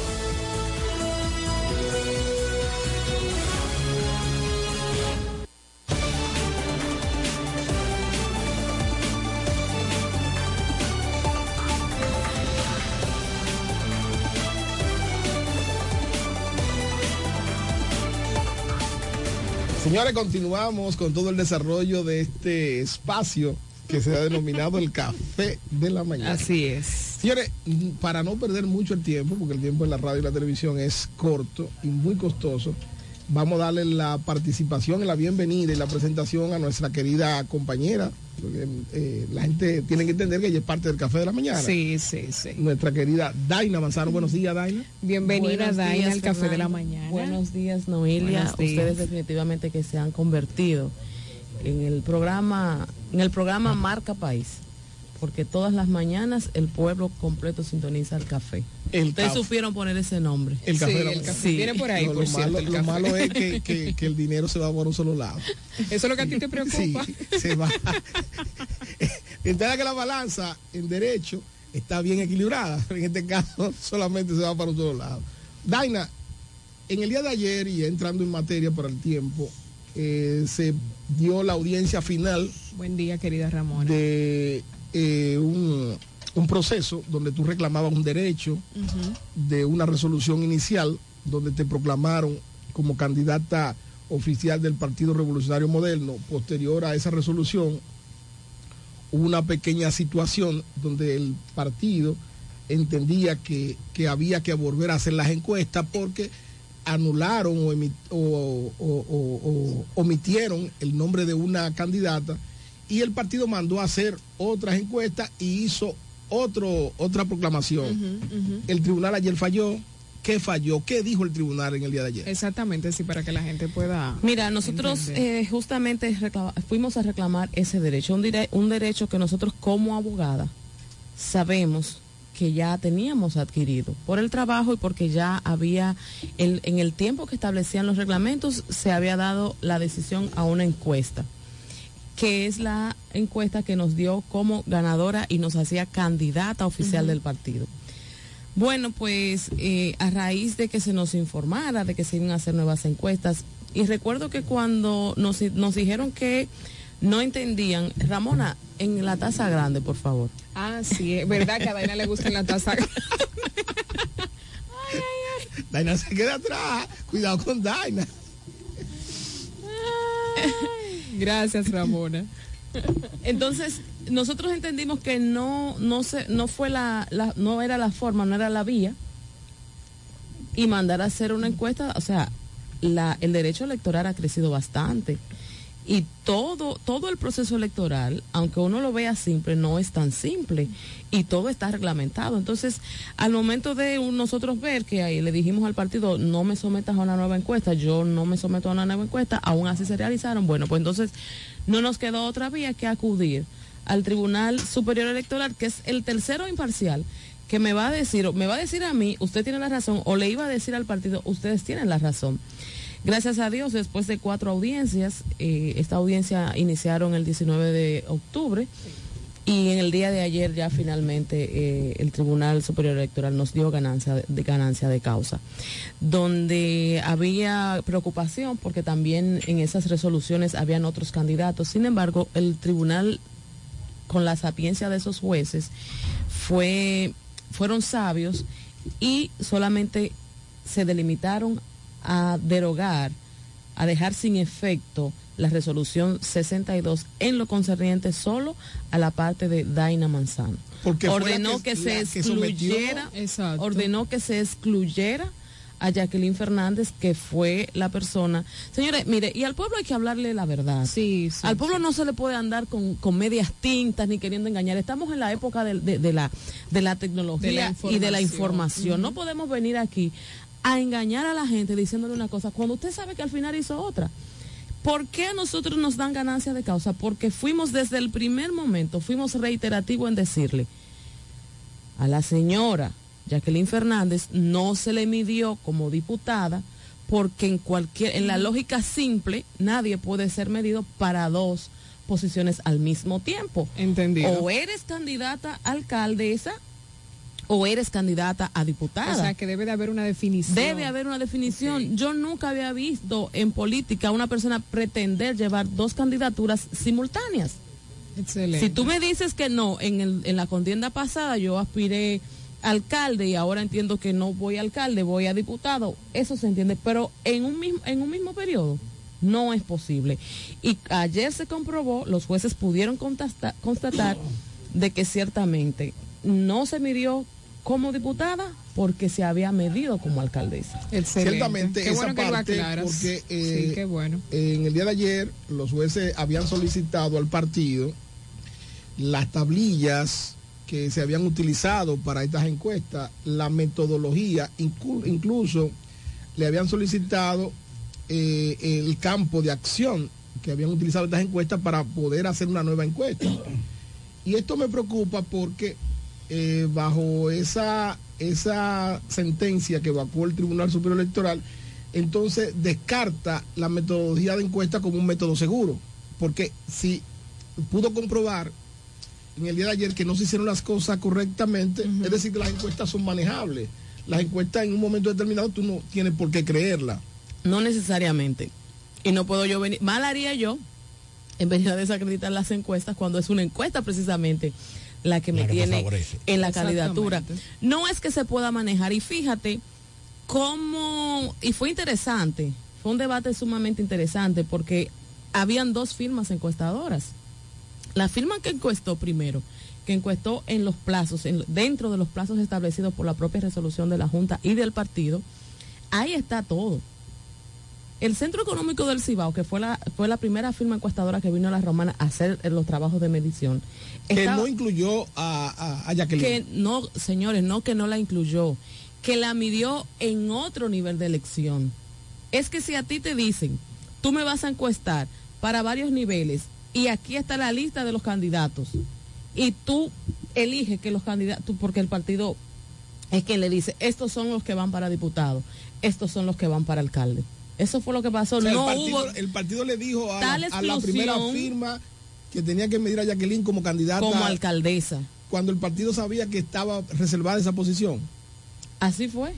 Señores, continuamos con todo el desarrollo de este espacio que se ha denominado el café de la mañana. Así es. Señores, para no perder mucho el tiempo, porque el tiempo en la radio y la televisión es corto y muy costoso, vamos a darle la participación y la bienvenida y la presentación a nuestra querida compañera. porque, eh, la gente tiene que entender que ella es parte del café de la mañana. Sí, sí, sí. Nuestra querida Daina Manzano. Buenos días, Daina. Bienvenida, Buenos Daina, días, al café de la mañana. Buenos días, Noelia. Buenos días. Ustedes definitivamente que se han convertido en el programa, en el programa Marca País, porque todas las mañanas el pueblo completo sintoniza el café. El Ustedes café. supieron poner ese nombre. El café Sí, el café. Viene por ahí, No, por lo, cierto, malo, el lo café. malo es que, que- que el dinero se va por un solo lado. Eso es lo que a ti te preocupa. Sí, se va. Entonces que la balanza en derecho está bien equilibrada. En este caso solamente se va para otro lado. Daina, en el día de ayer y entrando en materia para el tiempo, eh, se dio la audiencia final Buen día, querida Ramona. de eh, un, un proceso donde tú reclamabas un derecho de una resolución inicial donde te proclamaron como candidata oficial del Partido Revolucionario Moderno. Posterior a esa resolución, hubo una pequeña situación donde el partido entendía que, que había que volver a hacer las encuestas porque anularon o, emi- o- o- o- o omitieron el nombre de una candidata y el partido mandó a hacer otras encuestas y hizo otro, otra proclamación. El tribunal ayer falló. ¿Qué falló? ¿Qué dijo el tribunal en el día de ayer? Exactamente, sí, para que la gente pueda. Mira, nosotros eh, justamente reclama- fuimos a reclamar ese derecho, un, dire- un derecho que nosotros como abogada sabemos que ya teníamos adquirido por el trabajo y porque ya había, el- en el tiempo que establecían los reglamentos, se había dado la decisión a una encuesta, que es la encuesta que nos dio como ganadora y nos hacía candidata oficial del partido. Bueno, pues eh, a raíz de que se nos informara de que se iban a hacer nuevas encuestas, y recuerdo que cuando nos, nos dijeron que no entendían, Ramona, en la taza grande, por favor. Ah, sí, es verdad que a Daina le gusta en la taza. Daina se queda atrás. Cuidado con Daina. Gracias, Ramona. Entonces, nosotros entendimos que no, no se, no fue la, la- no era la forma, no era la vía, y mandar a hacer una encuesta, o sea, la, el derecho electoral ha crecido bastante. Y todo, todo el proceso electoral, aunque uno lo vea simple, no es tan simple. Y todo está reglamentado. Entonces, al momento de nosotros ver que ahí le dijimos al partido, no me sometas a una nueva encuesta, yo no me someto a una nueva encuesta, aún así se realizaron. Bueno, pues entonces no nos quedó otra vía que acudir al Tribunal Superior Electoral, que es el tercero imparcial, que me va a decir, me va a decir a mí, usted tiene la razón, o le iba a decir al partido, ustedes tienen la razón. Gracias a Dios, después de cuatro audiencias, eh, esta audiencia iniciaron el 19 de octubre y en el día de ayer ya finalmente eh, el Tribunal Superior Electoral nos dio ganancia de, ganancia de causa, donde había preocupación porque también en esas resoluciones habían otros candidatos. Sin embargo, el Tribunal con la sapiencia de esos jueces fue fueron sabios y solamente se delimitaron a derogar, a dejar sin efecto la resolución 62 en lo concerniente solo a la parte de Daina Manzano. Porque ordenó que- que, se la que sometió- excluyera, ordenó que se excluyera a Jacqueline Fernández, que fue la persona. Señores, mire, y al pueblo hay que hablarle la verdad. Sí, al pueblo no se le puede andar con, con medias tintas ni queriendo engañar. Estamos en la época de, de- de la, de la tecnología De la y de la información. información. No podemos venir aquí a engañar a la gente diciéndole una cosa cuando usted sabe que al final hizo otra. ¿Por qué a nosotros nos dan ganancia de causa? Porque fuimos desde el primer momento, fuimos reiterativos en decirle a la señora Jacqueline Fernández no se le midió como diputada porque en cualquier en la lógica simple nadie puede ser medido para dos posiciones al mismo tiempo. Entendido. O eres candidata alcaldesa o eres candidata a diputada. O sea, que debe de haber una definición. Debe haber una definición. Yo nunca había visto en política a una persona pretender llevar dos candidaturas simultáneas. Excelente. Si tú me dices que no, en, el- en la contienda pasada yo aspiré alcalde y ahora entiendo que no voy a alcalde, voy a diputado, eso se entiende, pero en un mismo, en un mismo periodo no es posible. Y ayer se comprobó, los jueces pudieron constatar de que ciertamente no se midió como diputada porque se había medido como alcaldesa. Ciertamente esa parte porque eh, Sí, qué bueno. en el día de ayer los jueces habían solicitado al partido las tablillas que se habían utilizado para estas encuestas, la metodología, inclu- incluso le habían solicitado eh, el campo de acción que habían utilizado estas encuestas para poder hacer una nueva encuesta. Y esto me preocupa porque eh, bajo esa, esa sentencia que evacuó el Tribunal Superior Electoral, entonces descarta la metodología de encuesta como un método seguro. Porque si pudo comprobar en el día de ayer que no se hicieron las cosas correctamente, es decir, que las encuestas son manejables. Las encuestas en un momento determinado tú no tienes por qué creerla. No necesariamente. Y no puedo yo venir. Mal haría yo en venir a desacreditar las encuestas cuando es una encuesta precisamente la que me La que te tiene favorece. en la candidatura. No es que se pueda manejar. Y fíjate cómo. Y fue interesante. Fue un debate sumamente interesante porque habían dos firmas encuestadoras. La firma que encuestó primero, que encuestó en los plazos, en- dentro de los plazos establecidos por la propia resolución de la Junta y del partido, ahí está todo. El Centro Económico del Cibao, que fue la, fue la primera firma encuestadora que vino a la Romana a hacer eh, los trabajos de medición, Que estaba- no incluyó a, a, a Jacqueline. que no, señores, no que no la incluyó, que la midió en otro nivel de elección. Es que si a ti te dicen, tú me vas a encuestar para varios niveles y aquí está la lista de los candidatos y tú eliges que los candidatos, porque el partido es quien le dice, estos son los que van para diputado, estos son los que van para alcalde. Eso fue lo que pasó. O sea, no el, partido, hubo el partido le dijo a, tal la, a la primera firma que tenía que medir a Jacqueline como candidata. como alcaldesa. Cuando el partido sabía que estaba reservada esa posición. Así fue.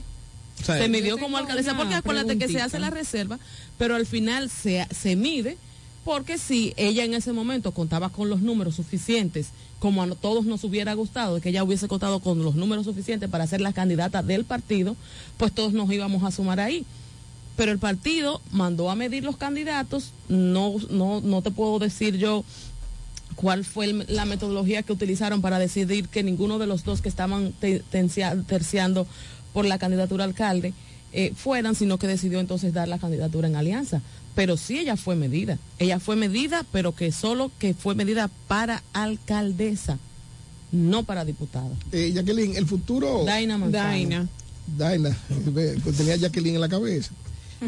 O sea, se midió como alcaldesa porque acuérdate que se hace la reserva, pero al final se, se mide porque si ella en ese momento contaba con los números suficientes, como a todos nos hubiera gustado, que ella hubiese contado con los números suficientes para ser la candidata del partido, pues todos nos íbamos a sumar ahí. Pero el partido mandó a medir los candidatos, no, no, no te puedo decir yo cuál fue el- la metodología que utilizaron para decidir que ninguno de los dos que estaban te- tencia- terciando por la candidatura a alcalde eh, fueran, sino que decidió entonces dar la candidatura en alianza. Pero sí ella fue medida. Ella fue medida, pero que solo que fue medida para alcaldesa, no para diputada. Eh, Jacqueline, el futuro. Daina Manzano. Daina. Daina, tenía a Jacqueline en la cabeza.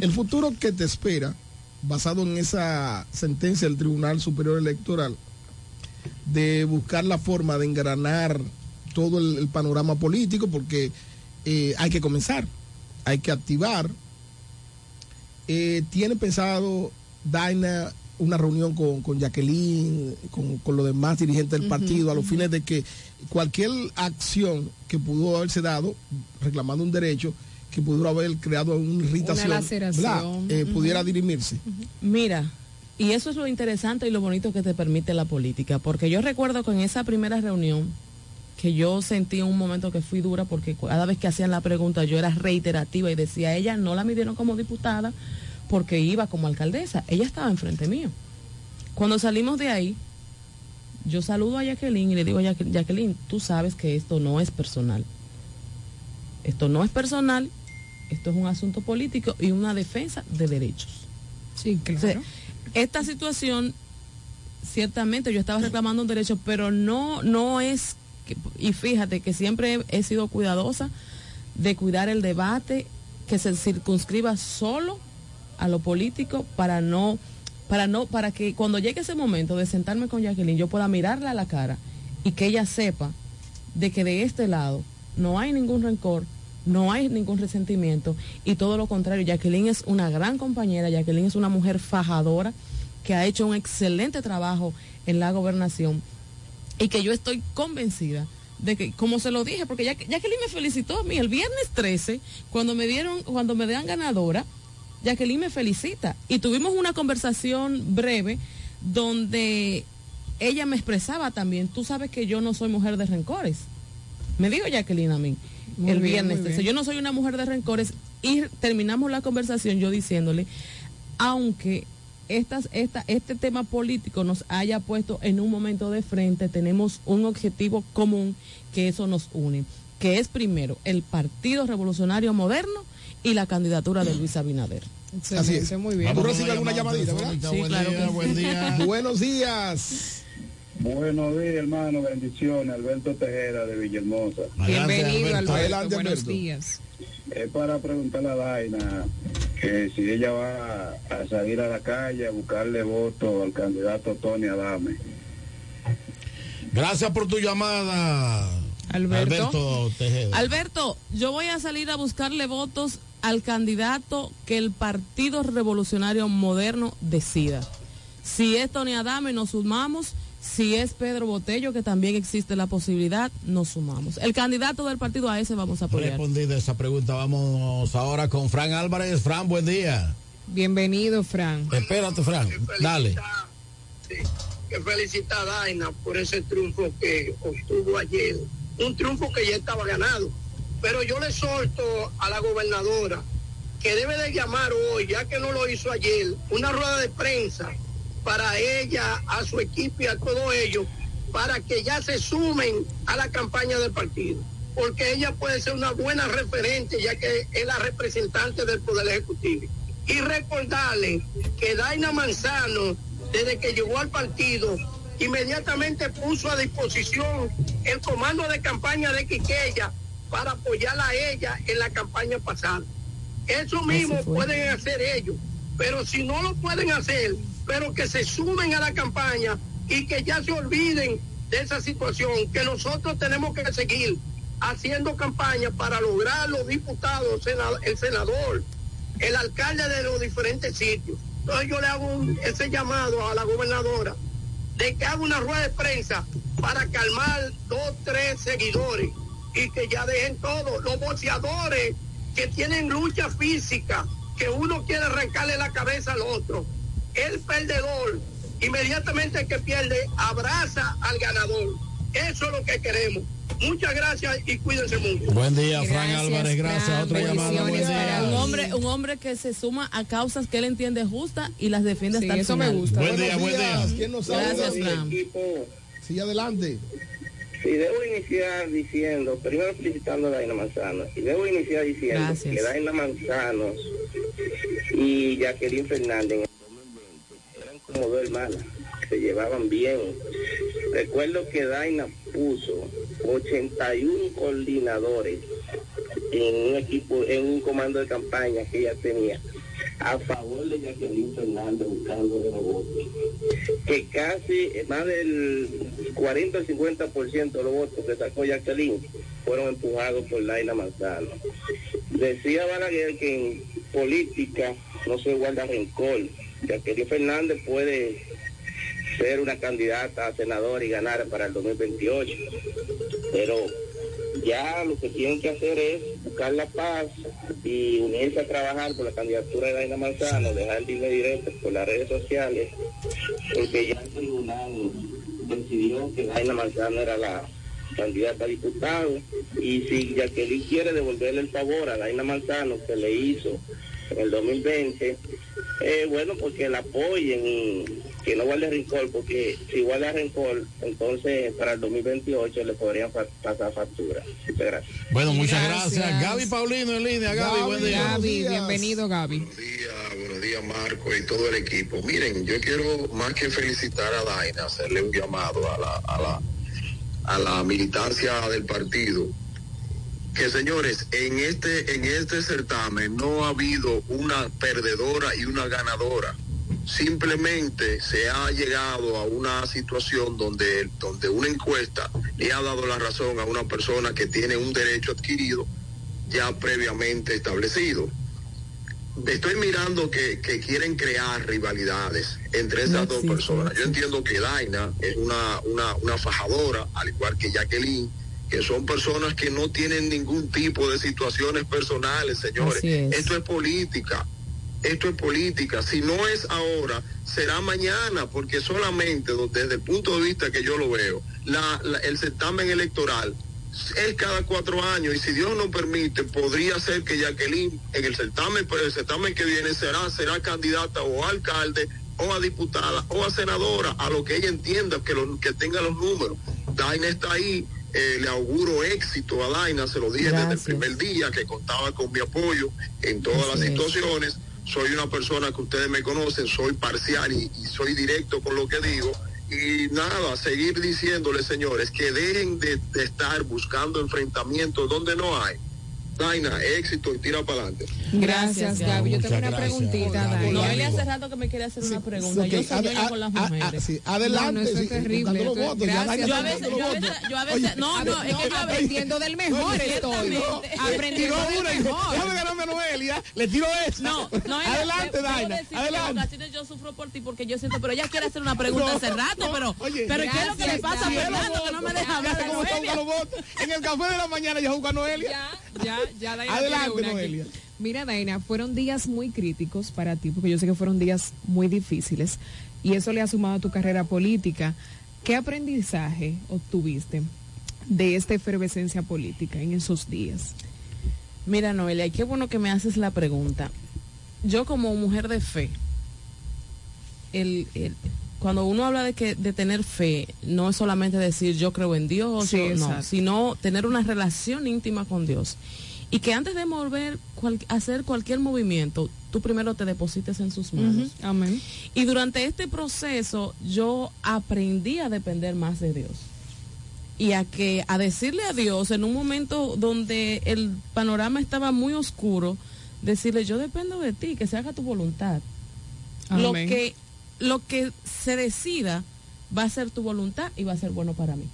El futuro que te espera, basado en esa sentencia del Tribunal Superior Electoral, de buscar la forma de engranar todo el, el panorama político, porque eh, hay que comenzar, hay que activar. Eh, ¿Tiene pensado Daina una reunión con, con Jacqueline, con, con los demás dirigentes del partido, a los fines de que cualquier acción que pudo haberse dado, reclamando un derecho, que pudiera haber creado una irritación, Una laceración. Eh, pudiera dirimirse? Mira, y eso es lo interesante y lo bonito que te permite la política, porque yo recuerdo que en esa primera reunión, que yo sentí en un momento que fui dura, porque cada vez que hacían la pregunta yo era reiterativa y decía, ella no la midieron como diputada porque iba como alcaldesa, ella estaba enfrente mío. Cuando salimos de ahí, yo saludo a Jacqueline y le digo Jacqueline, tú sabes que esto no es personal. Esto no es personal, esto es un asunto político y una defensa de derechos. Sí, O sea, esta situación, ciertamente yo estaba reclamando un derecho, pero no, no es, que- y fíjate que siempre he, he sido cuidadosa de cuidar el debate, que se circunscriba solo a lo político para no, para no, para que cuando llegue ese momento de sentarme con Jacqueline, yo pueda mirarla a la cara y que ella sepa de que de este lado no hay ningún rencor, no hay ningún resentimiento. Y todo lo contrario, Jacqueline es una gran compañera, Jacqueline es una mujer fajadora que ha hecho un excelente trabajo en la gobernación. Y que yo estoy convencida de que, como se lo dije, porque Jacqueline me felicitó a mí el viernes 13, cuando me dieron, cuando me dan ganadora, Jacqueline me felicita. Y tuvimos una conversación breve donde ella me expresaba también, tú sabes que yo no soy mujer de rencores. Me dijo Jacqueline a mí Muy el bien, viernes muy 13, bien. yo no soy una mujer de rencores y terminamos la conversación yo diciéndole, aunque estas, esta, este tema político nos haya puesto en un momento de frente, tenemos un objetivo común que eso nos une, que es primero el Partido Revolucionario Moderno y la candidatura de Luis Abinader. Así es. muy ¿Tú recibes alguna llamadita, verdad? Sí, claro que sí. Buenos días. Buenos días, hermano. Bendiciones. Alberto Tejera de Villahermosa. Bienvenido, Alberto. Adelante, Buenos Alberto. días. Es para preguntarle a Daina que si ella va a salir a la calle a buscarle voto al candidato Tony Adame. Gracias por tu llamada, Alberto. Alberto Tejeda. Alberto, yo voy a salir a buscarle votos al candidato que el Partido Revolucionario Moderno decida. Si es Tony Adame, nos sumamos. Si es Pedro Botello, que también existe la posibilidad, nos sumamos. El candidato del partido a ese vamos a apoyar. Respondida esa pregunta, vamos ahora con Fran Álvarez. Fran, buen día. Bienvenido, Fran. Espérate, Fran. Dale. que felicita a Daina por ese triunfo que obtuvo ayer. Un triunfo que ya estaba ganado. Pero yo le solto a la gobernadora que debe de llamar hoy, ya que no lo hizo ayer, una rueda de prensa para ella, a su equipo y a todo ello, para que ya se sumen a la campaña del partido. Porque ella puede ser una buena referente, ya que es la representante del Poder Ejecutivo. Y recordarle que Daina Manzano, desde que llegó al partido, inmediatamente puso a disposición el comando de campaña de Quiqueya para apoyarla a ella en la campaña pasada. Eso mismo pueden hacer ellos, pero si no lo pueden hacer, pero que se sumen a la campaña y que ya se olviden de esa situación, que nosotros tenemos que seguir haciendo campaña para lograr los diputados, el senador, el alcalde de los diferentes sitios. Entonces yo le hago ese llamado a la gobernadora de que haga una rueda de prensa para calmar dos, tres seguidores y que ya dejen todo. Los boxeadores que tienen lucha física, que uno quiere arrancarle la cabeza al otro. El perdedor, inmediatamente que pierde, abraza al ganador. Eso es lo que queremos. Muchas gracias y cuídense mucho. Buen día, Fran Álvarez. Gracias. Otro llamado. Buen Un hombre, un hombre que se suma a causas que él entiende justas y las defiende hasta el eso me final. gusta. Buen día, buen día. ¿Quién nos? Gracias, Fran. Sí, adelante. Sí, debo iniciar diciendo, primero felicitando a Daina Manzano, y debo iniciar diciendo Gracias. que Daina Manzano y Jacqueline Fernández en el 2020 eran como dos hermanas, se llevaban bien. Recuerdo que Daina puso 81 coordinadores en un equipo, en un comando de campaña que ella tenía a favor de Jacqueline Fernández buscando los votos que casi más del 40 al 50% de los votos que sacó Jacqueline fueron empujados por Laila Manzano. Decía Balaguer que en política no se guarda rencor. Jacqueline Fernández puede ser una candidata a senadora y ganar para el 2028, pero ya lo que tienen que hacer es buscar la paz y unirse a trabajar por la candidatura de Daina Manzano, dejar el dinero directo por las redes sociales, porque ya el tribunal decidió que Daina Manzano era la candidata a diputado. Y si Jacqueline quiere devolverle el favor a Daina Manzano que le hizo en el 2020, eh, bueno, porque la apoyen y que no guarde rencor, porque si guarda rencor, entonces para el 2028 le podrían fa- pasar factura. Muchas gracias. Bueno, muchas Gracias. gracias. Gaby Paulino en línea. Gaby, buen día. Gaby, bienvenido, Gaby. Buenos días, Marco y todo el equipo. Miren, yo quiero más que felicitar a Daina, hacerle un llamado a la, a la, a la militancia del partido. Que señores, en este, en este certamen no ha habido una perdedora y una ganadora. Simplemente se ha llegado a una situación donde, donde una encuesta le ha dado la razón a una persona que tiene un derecho adquirido ya previamente establecido estoy mirando que, que quieren crear rivalidades entre esas dos personas. Yo entiendo que Daina es una, una, una fajadora, al igual que Jacqueline, que son personas que no tienen ningún tipo de situaciones personales, señores. Es. Esto es política. Esto es política. Si no es ahora, será mañana, porque solamente desde el punto de vista que yo lo veo, la, la- el certamen electoral es cada cuatro años y si Dios nos permite podría ser que Jacqueline en el certamen pues, el certamen que viene será será candidata o a alcalde o a diputada o a senadora a lo que ella entienda que lo, que tenga los números Daina está ahí eh, le auguro éxito a Daina se lo dije desde el primer día que contaba con mi apoyo en todas las situaciones. Soy una persona que ustedes me conocen soy parcial y- y soy directo con lo que digo. Y nada, seguir diciéndoles, señores, que dejen de, de estar buscando enfrentamientos donde no hay. Daina, éxito y tira para adelante. Gracias, Gaby. Yo tengo una gracias, preguntita, Gaby. Dani. Noelia hace rato que me quiere hacer una pregunta. ok, Yo soy ad- ñoña a- con las a- a- mujeres. sí, adelante, No, no, eso es sí, terrible. los votos, gracias. Daina Yo a veces, yo a veces, yo a veces, Oye, no, no, es que yo Aprendiendo del mejor estoy. Aprendiendo del mejor. déjame ganarme a Noelia, le tiro esa. No, no, adelante, Daina, adelante. yo sufro por ti porque yo siento, pero ella quiere hacer una pregunta No, hace rato, no, pero, oye, pero ¿qué es lo que le pasa a Daina. Fernando que no me deja hablar de ¿Cómo está Noelia? buscando los votos? En el café de la mañana ya jugó a Noelia. Ya, ya, ya, Daina Adelante, tiene una aquí. Noelia. Mira, Daina, fueron días muy críticos para ti, porque yo sé que fueron días muy difíciles, y eso le ha sumado a tu carrera política. ¿Qué aprendizaje obtuviste de esta efervescencia política en esos días? Mira, Noelia, y qué bueno que me haces la pregunta. Yo como mujer de fe, el, el- cuando uno habla de que de tener fe, no es solamente decir yo creo en Dios, Sí, o- no, exacto. sino tener una relación íntima con Dios. Y que antes de mover, cual- hacer cualquier movimiento, tú primero te deposites en sus manos. Amén. Y durante este proceso yo aprendí a depender más de Dios. Y a que a decirle a Dios en un momento donde el panorama estaba muy oscuro, decirle yo dependo de ti, que se haga tu voluntad. Lo que lo que se decida va a ser tu voluntad y va a ser bueno para mí.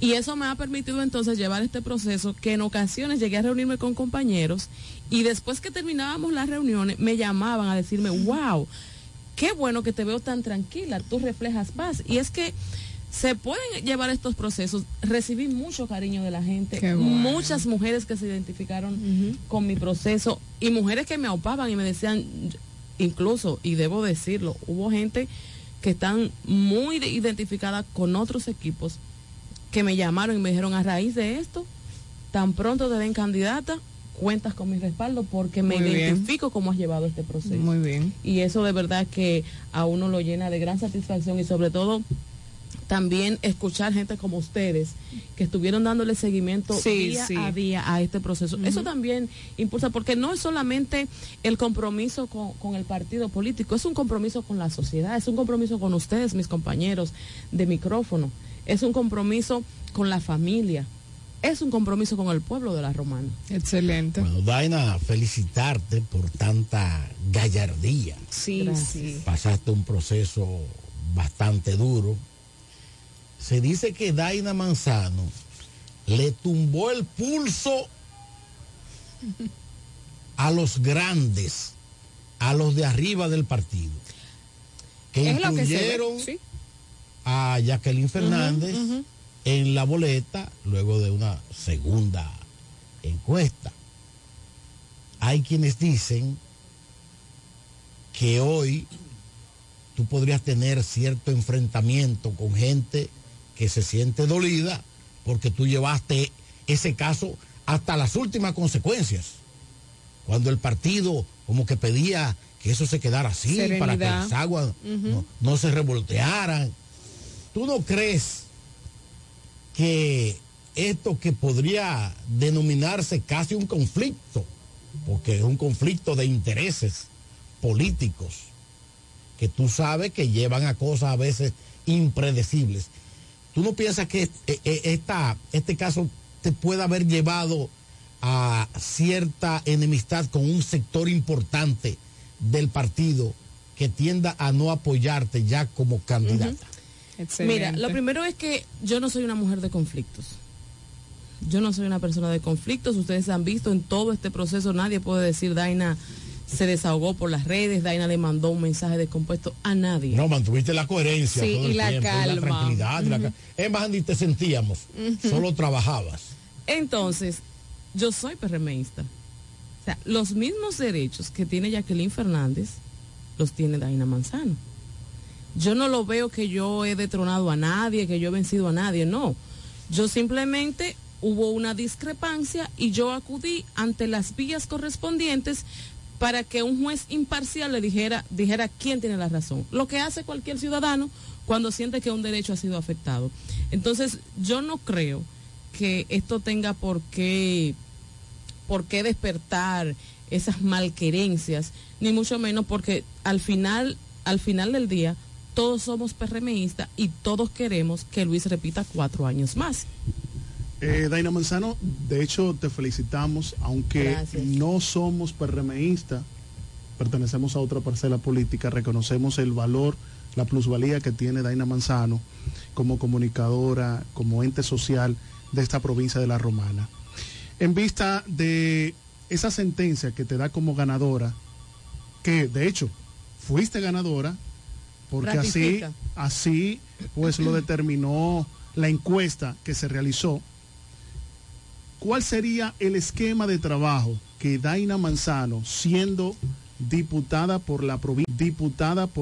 Y eso me ha permitido entonces llevar este proceso que en ocasiones llegué a reunirme con compañeros y después que terminábamos las reuniones me llamaban a decirme, wow, qué bueno que te veo tan tranquila, tú reflejas paz. Y es que se pueden llevar estos procesos. Recibí mucho cariño de la gente, bueno. muchas mujeres que se identificaron con mi proceso y mujeres que me aupaban y me decían, incluso, y debo decirlo, hubo gente que están muy identificadas con otros equipos que me llamaron y me dijeron a raíz de esto, tan pronto te den candidata, cuentas con mi respaldo porque me Muy bien. identifico cómo has llevado este proceso. Muy bien. Y eso de verdad que a uno lo llena de gran satisfacción y sobre todo también escuchar gente como ustedes que estuvieron dándole seguimiento Sí, día sí. a día a este proceso. Eso también impulsa, porque no es solamente el compromiso con, con el partido político, es un compromiso con la sociedad, es un compromiso con ustedes, mis compañeros de micrófono, es un compromiso con la familia, es un compromiso con el pueblo de la Romana. Excelente. Bueno, Daina, felicitarte por tanta gallardía. Sí, Gracias. sí. Pasaste un proceso bastante duro. Se dice que Daina Manzano le tumbó el pulso a los grandes, a los de arriba del partido, que Es lo que se ve, sí. A Jacqueline Fernández en la boleta luego de una segunda encuesta. Hay quienes dicen que hoy tú podrías tener cierto enfrentamiento con gente que se siente dolida porque tú llevaste ese caso hasta las últimas consecuencias. Cuando el partido como que pedía que eso se quedara así para que las aguas no, no se revoltearan. ¿Tú no crees que esto que podría denominarse casi un conflicto, porque es un conflicto de intereses políticos, que tú sabes que llevan a cosas a veces impredecibles. ¿Tú no piensas que eh, eh, este caso te puede haber llevado a cierta enemistad con un sector importante del partido que tienda a no apoyarte ya como candidata? Mira, lo primero es que yo no soy una mujer de conflictos. Yo no soy una persona de conflictos. Ustedes han visto en todo este proceso, nadie puede decir Daina se desahogó por las redes, Daina le mandó un mensaje descompuesto a nadie. No, mantuviste la coherencia Sí, todo el y la tiempo, y la calma. tranquilidad. y la ca- Es más, ni te sentíamos, solo trabajabas. Entonces, yo soy PRMista. O sea, los mismos derechos que tiene Jacqueline Fernández los tiene Daina Manzano. Yo no lo veo que yo he detronado a nadie, que yo he vencido a nadie, no. Yo simplemente hubo una discrepancia y yo acudí ante las vías correspondientes para que un juez imparcial le dijera, dijera quién tiene la razón. Lo que hace cualquier ciudadano cuando siente que un derecho ha sido afectado. Entonces, yo no creo que esto tenga por qué, por qué despertar esas malquerencias, ni mucho menos porque al final, al final del día, todos somos PRMistas y todos queremos que Luis repita cuatro años más. Eh, Daina Manzano, de hecho te felicitamos, aunque Gracias. no somos PRMistas, pertenecemos a otra parcela política, reconocemos el valor, la plusvalía que tiene Daina Manzano como comunicadora, como ente social de esta provincia de La Romana. En vista de esa sentencia que te da como ganadora, que de hecho fuiste ganadora, porque así, así pues lo determinó la encuesta que se realizó. ¿Cuál sería el esquema de trabajo que Daina Manzano, siendo diputada por la provincia, diputada por